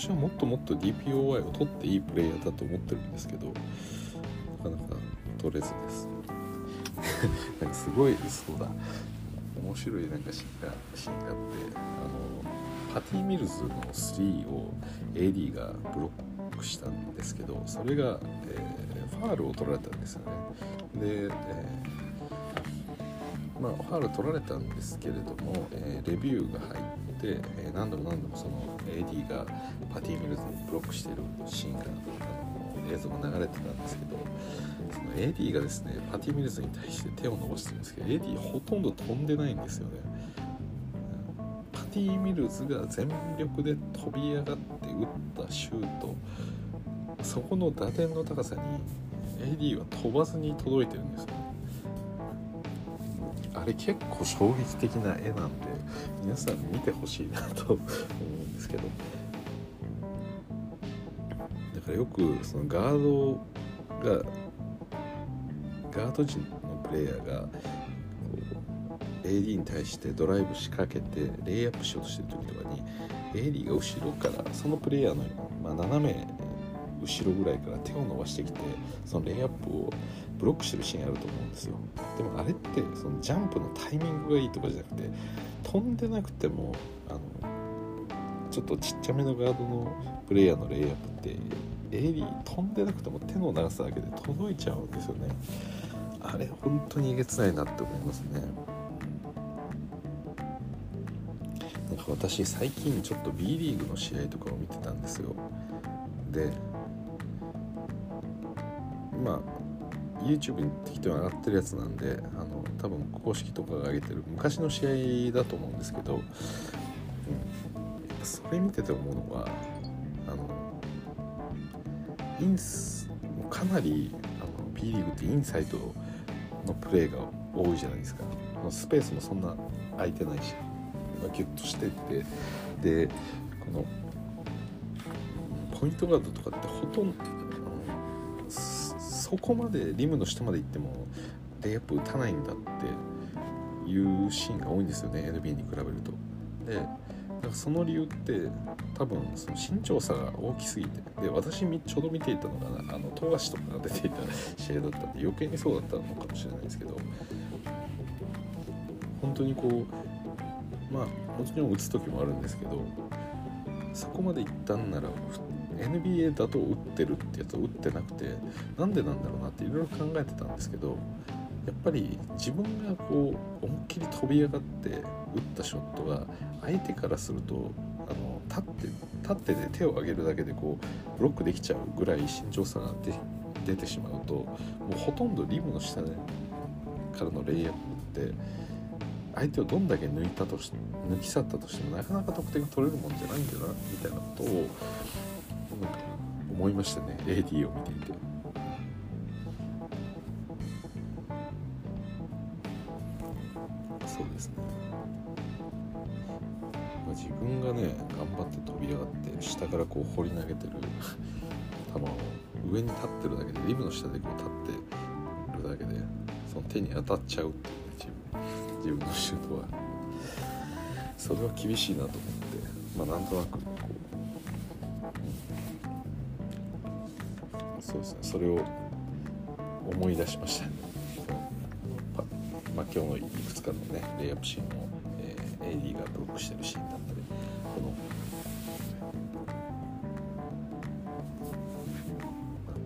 Speaker 1: 私はもっともっと DPOY を取っていいプレイヤーだと思ってるんですけどなかなか取れずです。なんかすごいそうだ。面白いなんかシーンがあってあのパティ・ミルズの3を AD がブロックしたんですけどそれが、えー、ファールを取られたんですよね。で、えーまあ、ファール取られたんですけれども、えー、レビューが入って、えー、何度も何度もその AD がパティ・ミルズにブロックしてるシーンがあの映像が流れてたんですけどその AD がですねパティ・ミルズに対して手を伸ばしてるんですけど AD ほとんど飛んでないんですよね。パティ・ミルズが全力で飛び上がって打ったシュートそこの打点の高さに AD は飛ばずに届いてるんですよ。あれ結構衝撃的な絵なんで皆さん見てほしいなと思うんですけど。だからよくそのガードがガード陣のプレイヤーが AD に対してドライブ仕掛けてレイアップしようとしてる時とかに AD が後ろからそのプレイヤーの、まあ、斜め後ろぐらいから手を伸ばしてきてそのレイアップをブロックしてるシーンあると思うんですよ。でもあれってそのジャンプのタイミングがいいとかじゃなくて飛んでなくてもあのちょっとちっちゃめのガードのプレイヤーのレイアップって AD 飛んでなくても手の長さだけで届いちゃうんですよね。あれ本当にえげつないなって思いますね。なんか私最近ちょっと B リーグの試合とかを見てたんですよ。でまあ YouTube に適当に上がってるやつなんであの多分公式とかが上げてる昔の試合だと思うんですけど、うん、それ見てて思うのはあのインスかなりあの B リーグってインサイドのプレーが多いじゃないですか。スペースもそんな空いてないしギュッとしてって。でこのポイントガードとかってほとんどそこまでリムの下まで行ってもレイアップ打たないんだっていうシーンが多いんですよね NBA に比べると。でその理由って多分その身長差が大きすぎてで私ちょうど見ていたのがあの富樫とかが出ていた 試合だったんで余計にそうだったのかもしれないですけど本当にこうまあもちろん打つ時もあるんですけどそこまでいったんなら NBA だと打ってるってやつを打ってなくてなんでなんだろうなっていろいろ考えてたんですけどやっぱり自分がこう思いっきり飛び上がって打ったショットが相手からするとあの立って立ってで手を上げるだけでこうブロックできちゃうぐらい身長差が出てしまうともうほとんどリムの下、からのレイアップって相手をどんだけ抜いたとし抜き去ったとしてもなかなか得点が取れるもんじゃないんだなみたいなことを思いましたね。AD を見ていて。そうですね、まあ、自分がね頑張って飛び上がって下からこう放り投げてる球を上に立ってるだけでリムの下でこう立ってるだけでその手に当たっちゃうっていうね自分自分のシュートは。それは厳しいなと思って。まあなんとなくそうですねそれを思い出しましたまあ、今日のいくつかのねレイアップシーンも、えー、AD がブロックしてるシーンだったりこの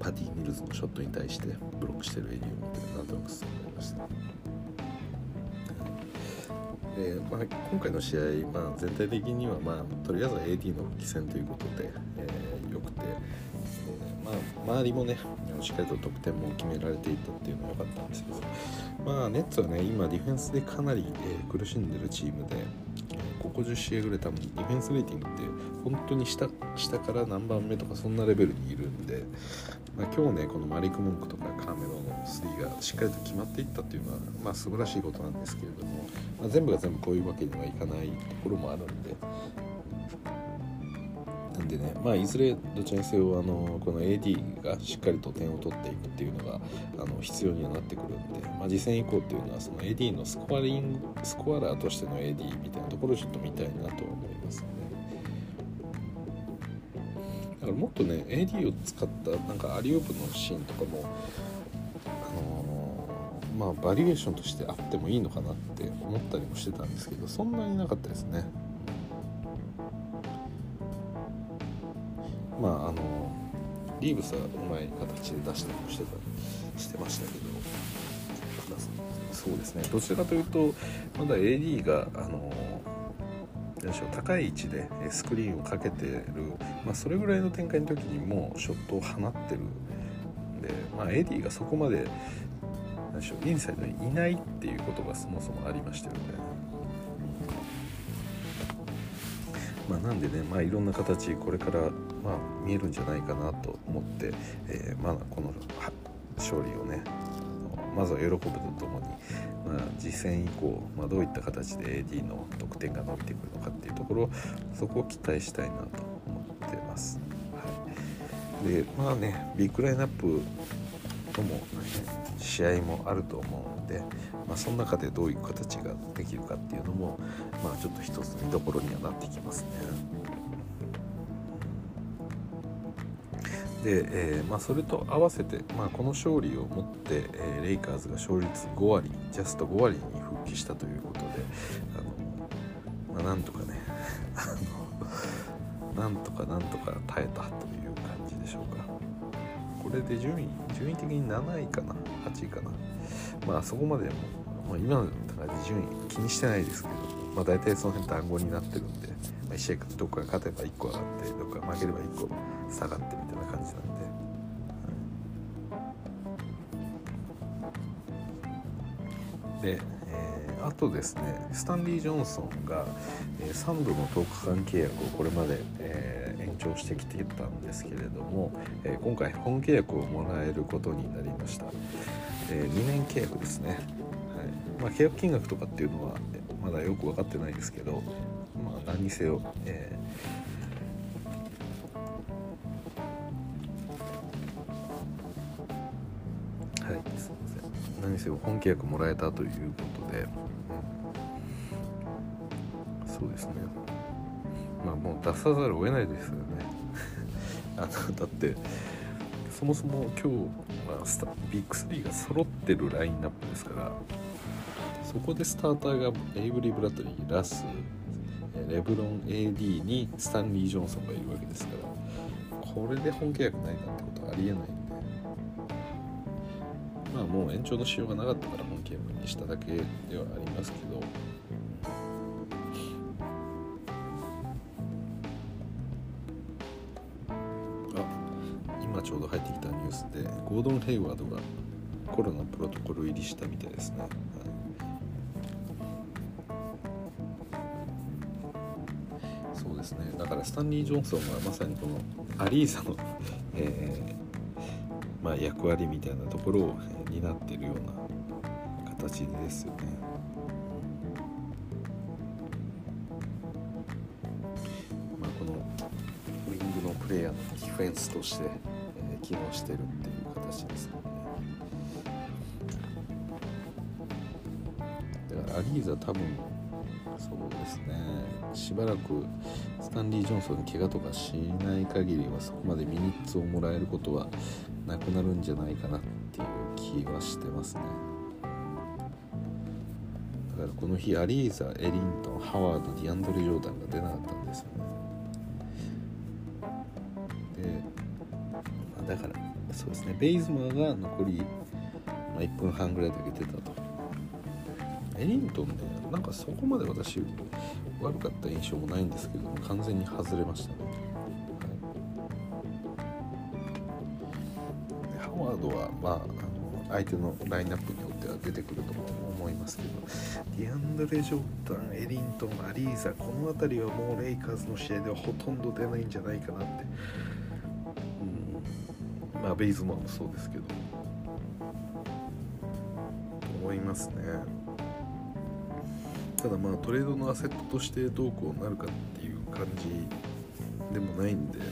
Speaker 1: パティ・ミルズのショットに対してブロックしてる AD を見てなんとなくそう思いました。でまあ、今回の試合、まあ、全体的には、まあ、とりあえず AD の復帰戦ということで、えー、周りもねしっかりと得点も決められていたっていうのは良かったんですけどまあネッツはね今ディフェンスでかなり、えー、苦しんでるチームで、ここ10試合ぐらい多分ディフェンスレーティングって本当に下下から何番目とかそんなレベルにいるんで、まあ、今日ねこのマリック・モンクとかカーメロのスリーがしっかりと決まっていったっていうのは、まあ、素晴らしいことなんですけれども、まあ、全部が全部こういうわけにはいかないところもあるんで。でね、まあ、いずれどちらにせよあのこの AD がしっかりと点を取っていくっていうのがあの必要にはなってくるんで、まあ、次戦以降っていうのはその AD のスコアリングスコアラーとしての AD みたいなところをちょっと見たいなとは思いますね。だからもっとね AD を使ったなんかアリオープのシーンとかも、あのー、まあバリエーションとしてあってもいいのかなって思ったりもしてたんですけどそんなになかったですね。まああのリーブスはうまい形で出したりもしてたしてましたけど、そうですねどちらかというとまだ AD があのでしょう高い位置でスクリーンをかけてる、まあ、それぐらいの展開の時にもショットを放ってるんで、まあ、エディがそこまで何でしょうインサイドにいないっていうことがそもそもありましたよね。まあ、なんでね、まあ、いろんな形これから、まあ、見えるんじゃないかなと思って、えー、まあ、この勝利をねまずは喜ぶとともに、まあ、次戦以降、まあ、どういった形で AD の得点が伸びてくるのかっていうところそこを期待したいなと思ってます。はい、でまあねビッグラインナップとも、ね、試合もあると思うので、まあ、その中でどういう形ができるかっていうのも、まあ、ちょっと一つ見どころにはなってきますね。で、えーまあ、それと合わせて、まあ、この勝利をもって、えー、レイカーズが勝率5割ジャスト5割に復帰したということであの、まあ、なんとかね なんとかなんとか耐えたという感じでしょうかこれで順位順位的に7位かな8位かなまあそこまでも、まあ、今の高で順位気にしてないですけど、まあ、大体その辺団子になってるんで、まあ、1試合どこか勝てば1個上がってどこか負ければ1個下がってみたいな感じなんで。で、えー、あとですねスタンリー・ジョンソンが、えー、3部の10日間契約をこれまで、えー、延長してきてたんですけれども、えー、今回本契約をもらえることになりました、え2年契約ですね、まあ、契約金額とかっていうのはまだよく分かってないですけど、まあ、何にせよ、えーはい、すません。何にせよ本契約もらえたということで、うん、そうですね。まあもう出さざるを得ないですよね。あのだってそもそも今日はスタビッグ3が揃ってるラインナップですからそこでスターターがエイブリー・ブラッドリーラスレブロン AD にスタンリー・ジョンソンがいるわけですからこれで本契約ないなんてことはありえないんで。まあもう延長のしようがなかったから本契約にしただけではありますけど。あ今ちょうど入ってきたニュースでゴードン・ヘイワードがコロナプロトコル入りしたみたいですね、はい。ねだからスタンリー・ジョンソンはまさにこのアリーザの、えーまあ、役割みたいなところをになってるような形ですよね。まあ、このウィングのプレイヤーのディフェンスとして、えー、機能してるっていう形ですね。だからアリーザ多分そうですねしばらくタンリー・ジョンソンに怪我とかしない限りはそこまでミニッツをもらえることはなくなるんじゃないかなっていう気はしてますね。だからこの日アリーザエリントンハワードディアンドレ・ジョーダンが出なかったんですよね。で、まあ、だからそうですねベイズマーが残り、まあ、1分半ぐらいで出たと。エリントンねなんかそこまで私悪かった印象もないんですけど完全に外れましたね、はい、ハワードはまああの相手のラインナップによっては出てくると思いますけどディアンドレ・ジョーダンエリントンアリーザこの辺りはもうレイカーズの試合ではほとんど出ないんじゃないかなって、うん、まあベイズマンもそうですけど。思いますね。ただまあトレードのアセットとしてどうこうなるかっていう感じでもないんでこ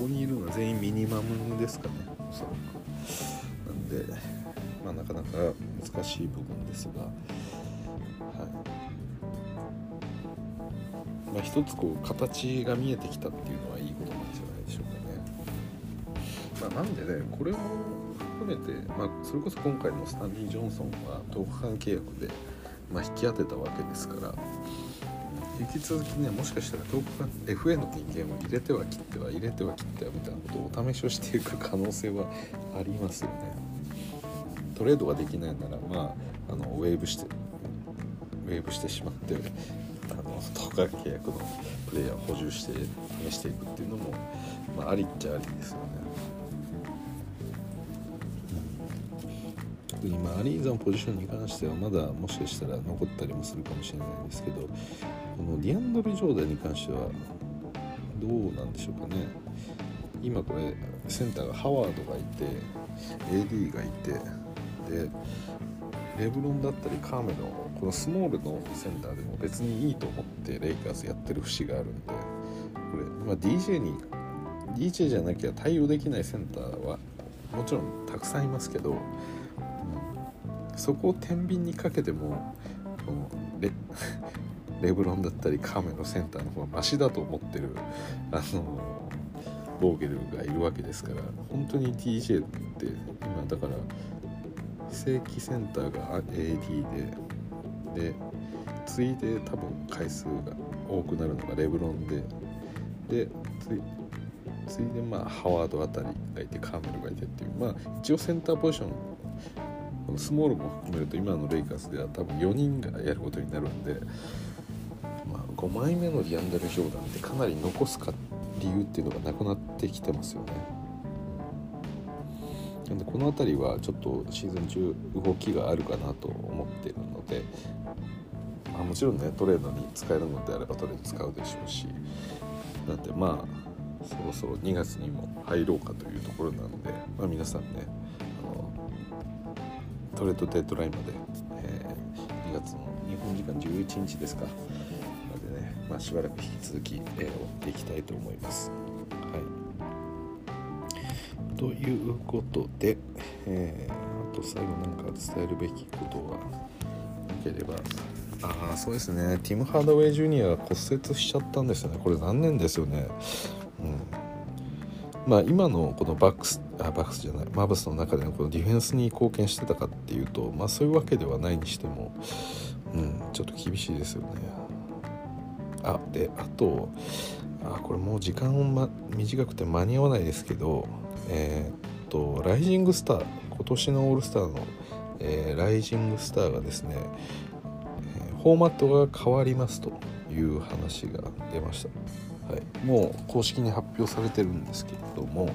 Speaker 1: こにいるのは全員ミニマムですかねおそらく。なんでまあなかなか難しい部分ですがはい。まあ一つこう形が見えてきたっていうのはいいことなんじゃないでしょうかね。まあなんでねこれも含めて、まあ、それこそ今回のスタンリー・ジョンソンは10日間契約で、まあ、引き当てたわけですから引き続きねもしかしたら遠くが FA の人間を入れては切っては入れては切ってはみたいなことをお試しをしていく可能性はありますよね。トレードができないならまああのウェーブしてウェーブしてしまってあの10日契約のプレイヤーを補充して試していくっていうのも、まあ、ありっちゃありですよね。今アリーザのポジションに関してはまだもしかしたら残ったりもするかもしれないんですけどこのディアンドル・ジョーダンに関してはどうなんでしょうかね。今これセンターがハワードがいて AD がいてでレブロンだったりカーメのこのスモールのセンターでも別にいいと思ってレイカーズやってる節があるんでこれ、まあ、DJ に DJ じゃなきゃ対応できないセンターはもちろんたくさんいますけどそこを天秤にかけてもレ レブロンだったりカーメのセンターの方がマシだと思ってるあのボーゲルがいるわけですから本当に TJ って今だから正規センターが AD でで次いで多分回数が多くなるのがレブロンでで次いでまあハワードあたりがいてカーメルがいてっていうまあ一応センターポジションこのスモールも含めると今のレイカーズでは多分4人がやることになるんで、まあ、5枚目のディアンダル・ジョーダンってかなり残すか理由っていうのがなくなってきてますよね。なんでこの辺りはちょっとシーズン中動きがあるかなと思ってるので、まあ、もちろんねトレードに使えるのであればトレード使うでしょうしなんでまあそろそろ2月にも入ろうかというところなので、まあ、皆さんねトレードデッドラインまで、えー、2月の日本時間11日ですか。までね、まあ、しばらく引き続き、えー、追っていきたいと思います。はい、ということで、えー、あと最後なんか伝えるべきことはなければ。ああそうですね。ティム・ハードウェイ・ジュニアが骨折しちゃったんですよね。これ残念ですよね。うん。まあ、今のこのバックスあバックスじゃないマブスの中でのこのディフェンスに貢献してたかっていうと、まあ、そういうわけではないにしても、うん、ちょっと厳しいですよね。あであとあこれもう時間、ま、短くて間に合わないですけどえー、っとライジングスター今年のオールスターの、えー、ライジングスターがですね、えー、フォーマットが変わりますという話が出ました。はい、もう公式に発表されてるんですけれども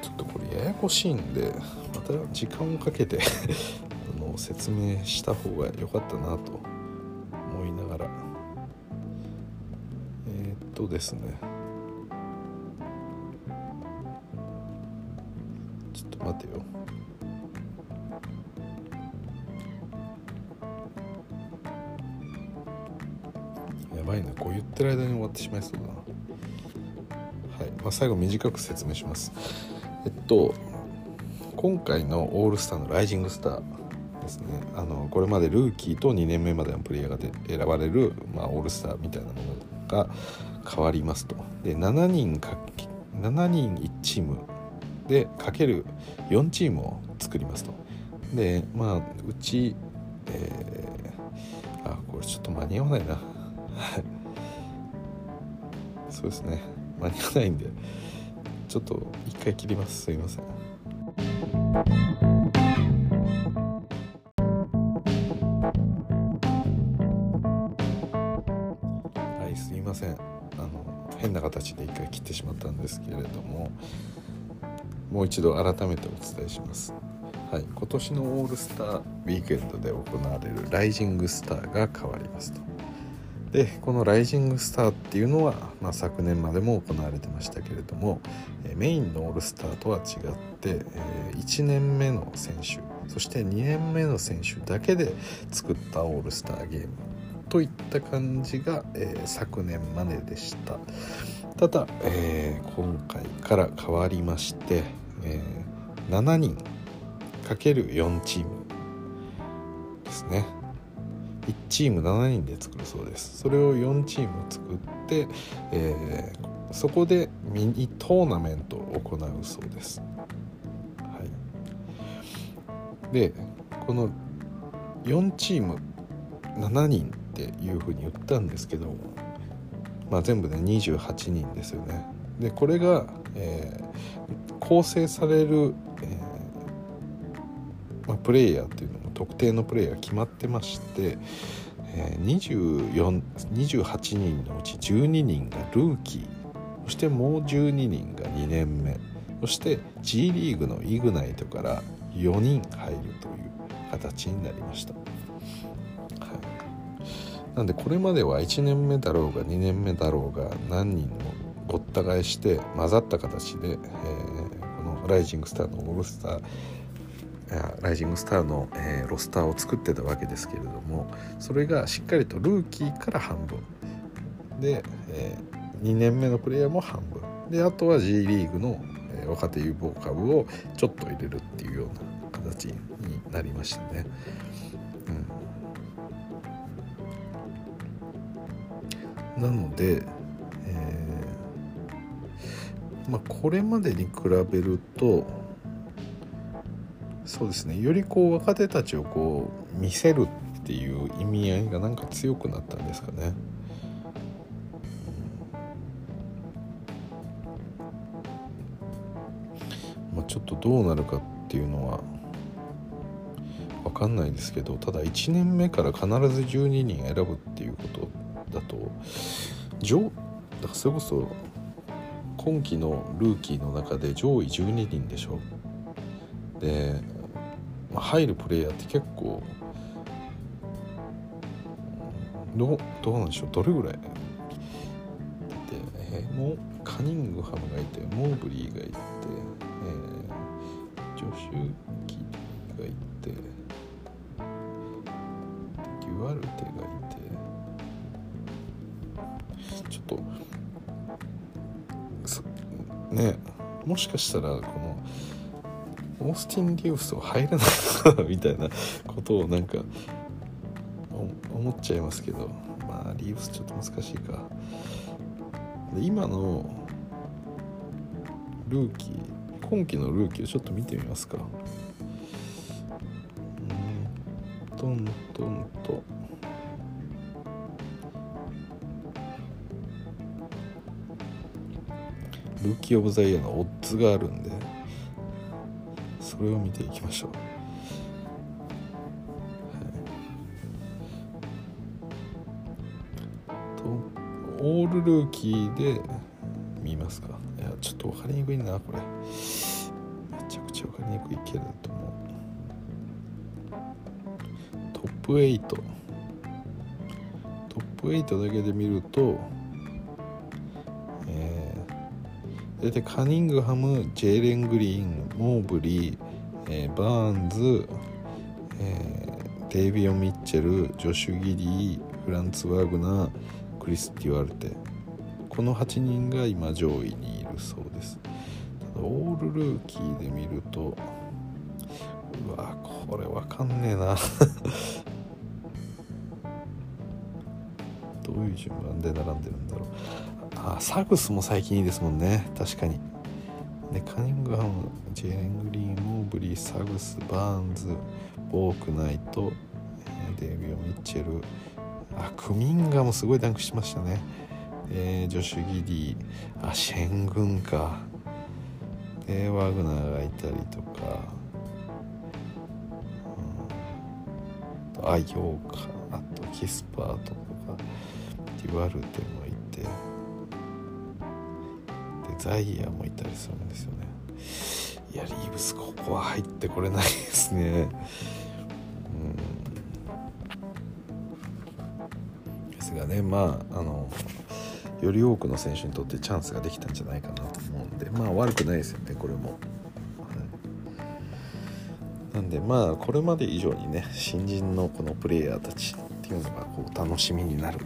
Speaker 1: ちょっとこれややこしいんでまた時間をかけて あの説明した方が良かったなと思いながら。えー、っとですね。ちょっと待てよ。ってる間に終わってしまいそうだな。はい。まあ、最後短く説明します。えっと今回のオールスターのライジングスターですね。あのこれまでルーキーと2年目までのプレイヤーが選ばれる、まあ、オールスターみたいなものが変わりますと。で7人か7人1チームでかける4チームを作りますと。でまあうちえー、あこれちょっと間に合わないな。そうですね。間に合わないんで。ちょっと一回切ります。すいません。はいすいません。あの変な形で一回切ってしまったんですけれどももう一度改めてお伝えします。はい、今年のオールスターウィークエンドで行われるライジングスターが変わりますと。でこのライジングスターっていうのは、まあ、昨年までも行われてましたけれどもメインのオールスターとは違って、1年目の選手そして2年目の選手だけで作ったオールスターゲームといった感じが、え、昨年まででした。ただ、え、今回から変わりまして、え、7人 ×4 チームですね。1チーム7人で作るそうです。それを4チーム作って、えー、そこでミニトーナメントを行うそうです、はい、でこの4チーム7人っていうふうに言ったんですけど、まあ、全部で28人ですよね。でこれが、えー、構成される、えーまあ、プレイヤーっていうのも特定のプレイヤー決まってまして、えー、28人のうち12人がルーキーそしてもう12人が2年目そして G リーグのイグナイトから4人入るという形になりました。なんでこれまでは1年目だろうが2年目だろうが何人もごった返して混ざった形で、えー、このライジングスターのオールスターライジングスターの、えー、ロスターを作ってたわけですけれどもそれがしっかりとルーキーから半分。で、えー、2年目のプレイヤーも半分。であとは G リーグの、えー、若手有望株をちょっと入れるっていうような形になりましたね。うん、なので、えー、まあ、これまでに比べるとそうですねよりこう若手たちをこう見せるっていう意味合いがなんか強くなったんですかね。まあ、ちょっとどうなるかっていうのは分かんないですけどただ1年目から必ず12人選ぶっていうことだと上だからそれこそ今季のルーキーの中で上位12人でしょで、入るプレイヤーって結構どどうなんでしょうどれぐらい？で、えー、もうカニングハムがいてモーブリーがいて、えー、ジョシュ・キーがいてデュアルテがいてちょっとねもしかしたらこのオースティン・リーブスは入らないかみたいなことをなんか思っちゃいますけど。まあリーブスちょっと難しいか。で今のルーキー今季のルーキーをちょっと見てみますか。うんトントンと。ルーキー・オブ・ザ・イヤーのオッズがあるんで。それを見ていきましょう、はい、とオールルーキーで見ますか。いやちょっと分かりにくいなこれ。めちゃくちゃ分かりにくいけれども。トップ8ト。ップ8だけで見るとえ大体カニングハムジェイレン・グリーンモーブリーえー、バーンズ、えー、デイビオ・ミッチェルジョシュ・ギリーフランツ・ワーグナークリスティワルテ。この8人が今上位にいるそうです。ただオールルーキーで見るとうわこれわかんねえな。どういう順番で並んでるんだろう。あサグスも最近いいですもんね。確かに。でカニングハムジェレン・グリーンモーブリーサグスバーンズボークナイトデビオ・ミッチェルあクミンガもすごいダンクしましたね。えー、ジョシュ・ギリーあシェングンか。でワグナーがいたりとか、うん、あヨーカあとキスパートとかデュワルテもザイヤーもいたりするんですよね。いやリーブスここは入ってこれないですね。うん。ですがねまああのより多くの選手にとってチャンスができたんじゃないかなと思うんでまあ悪くないですよねこれも、はい、なんでまあこれまで以上にね新人のこのプレイヤーたちっていうのがこう楽しみになる、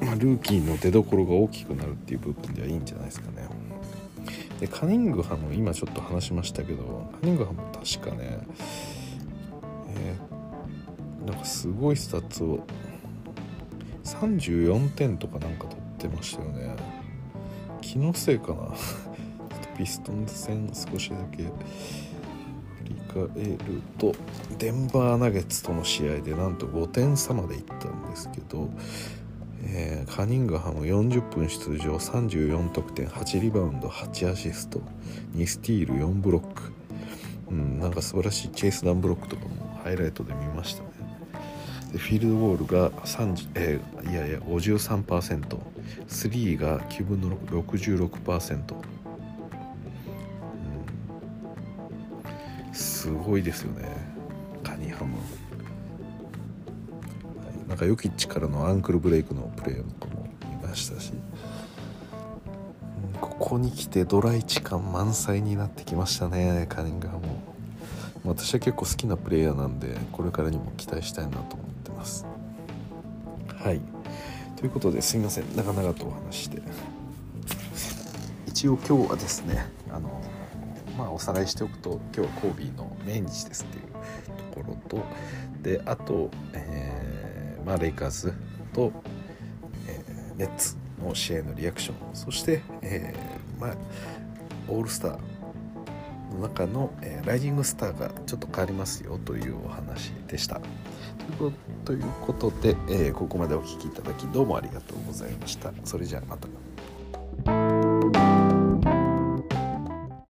Speaker 1: まあ、ルーキーの出どころが大きくなるっていう部分ではいいんじゃないですかねでカニングハム今ちょっと話しましたけどカニングハム確かねえー、なんかすごいスタッツを34点とかなんか取ってましたよね。気のせいかな。ちょっとピストンズ戦少しだけ振り返るとデンバーナゲッツとの試合でなんと5点差までいったんですけどえー、カニングハム40分出場34得点8リバウンド8アシスト2スティール4ブロック、うん、なんか素晴らしいチェイスダンブロックとかもハイライトで見ましたね。でフィールドゴールが30、えー、いやいや 53%3 が9分の66%、うん、すごいですよね。カニハム。なんかヨキッチからのアンクルブレイクのプレーとかも見ましたしここに来てドライチ感満載になってきましたねカニングハム私は結構好きなプレイヤーなんでこれからにも期待したいなと思ってます。はい。ということですいません。長々とお話して。一応今日はですねあのまあおさらいしておくと今日はコービーの命日ですっていうところとであと、えーまあ、レイカーズと、えー、ネッツの試合のリアクションそして、えー、まあ、オールスターの中の、えー、ライジングスターがちょっと変わりますよというお話でした。ということで、え、ここまでお聴きいただきどうもありがとうございました。それじゃあまた。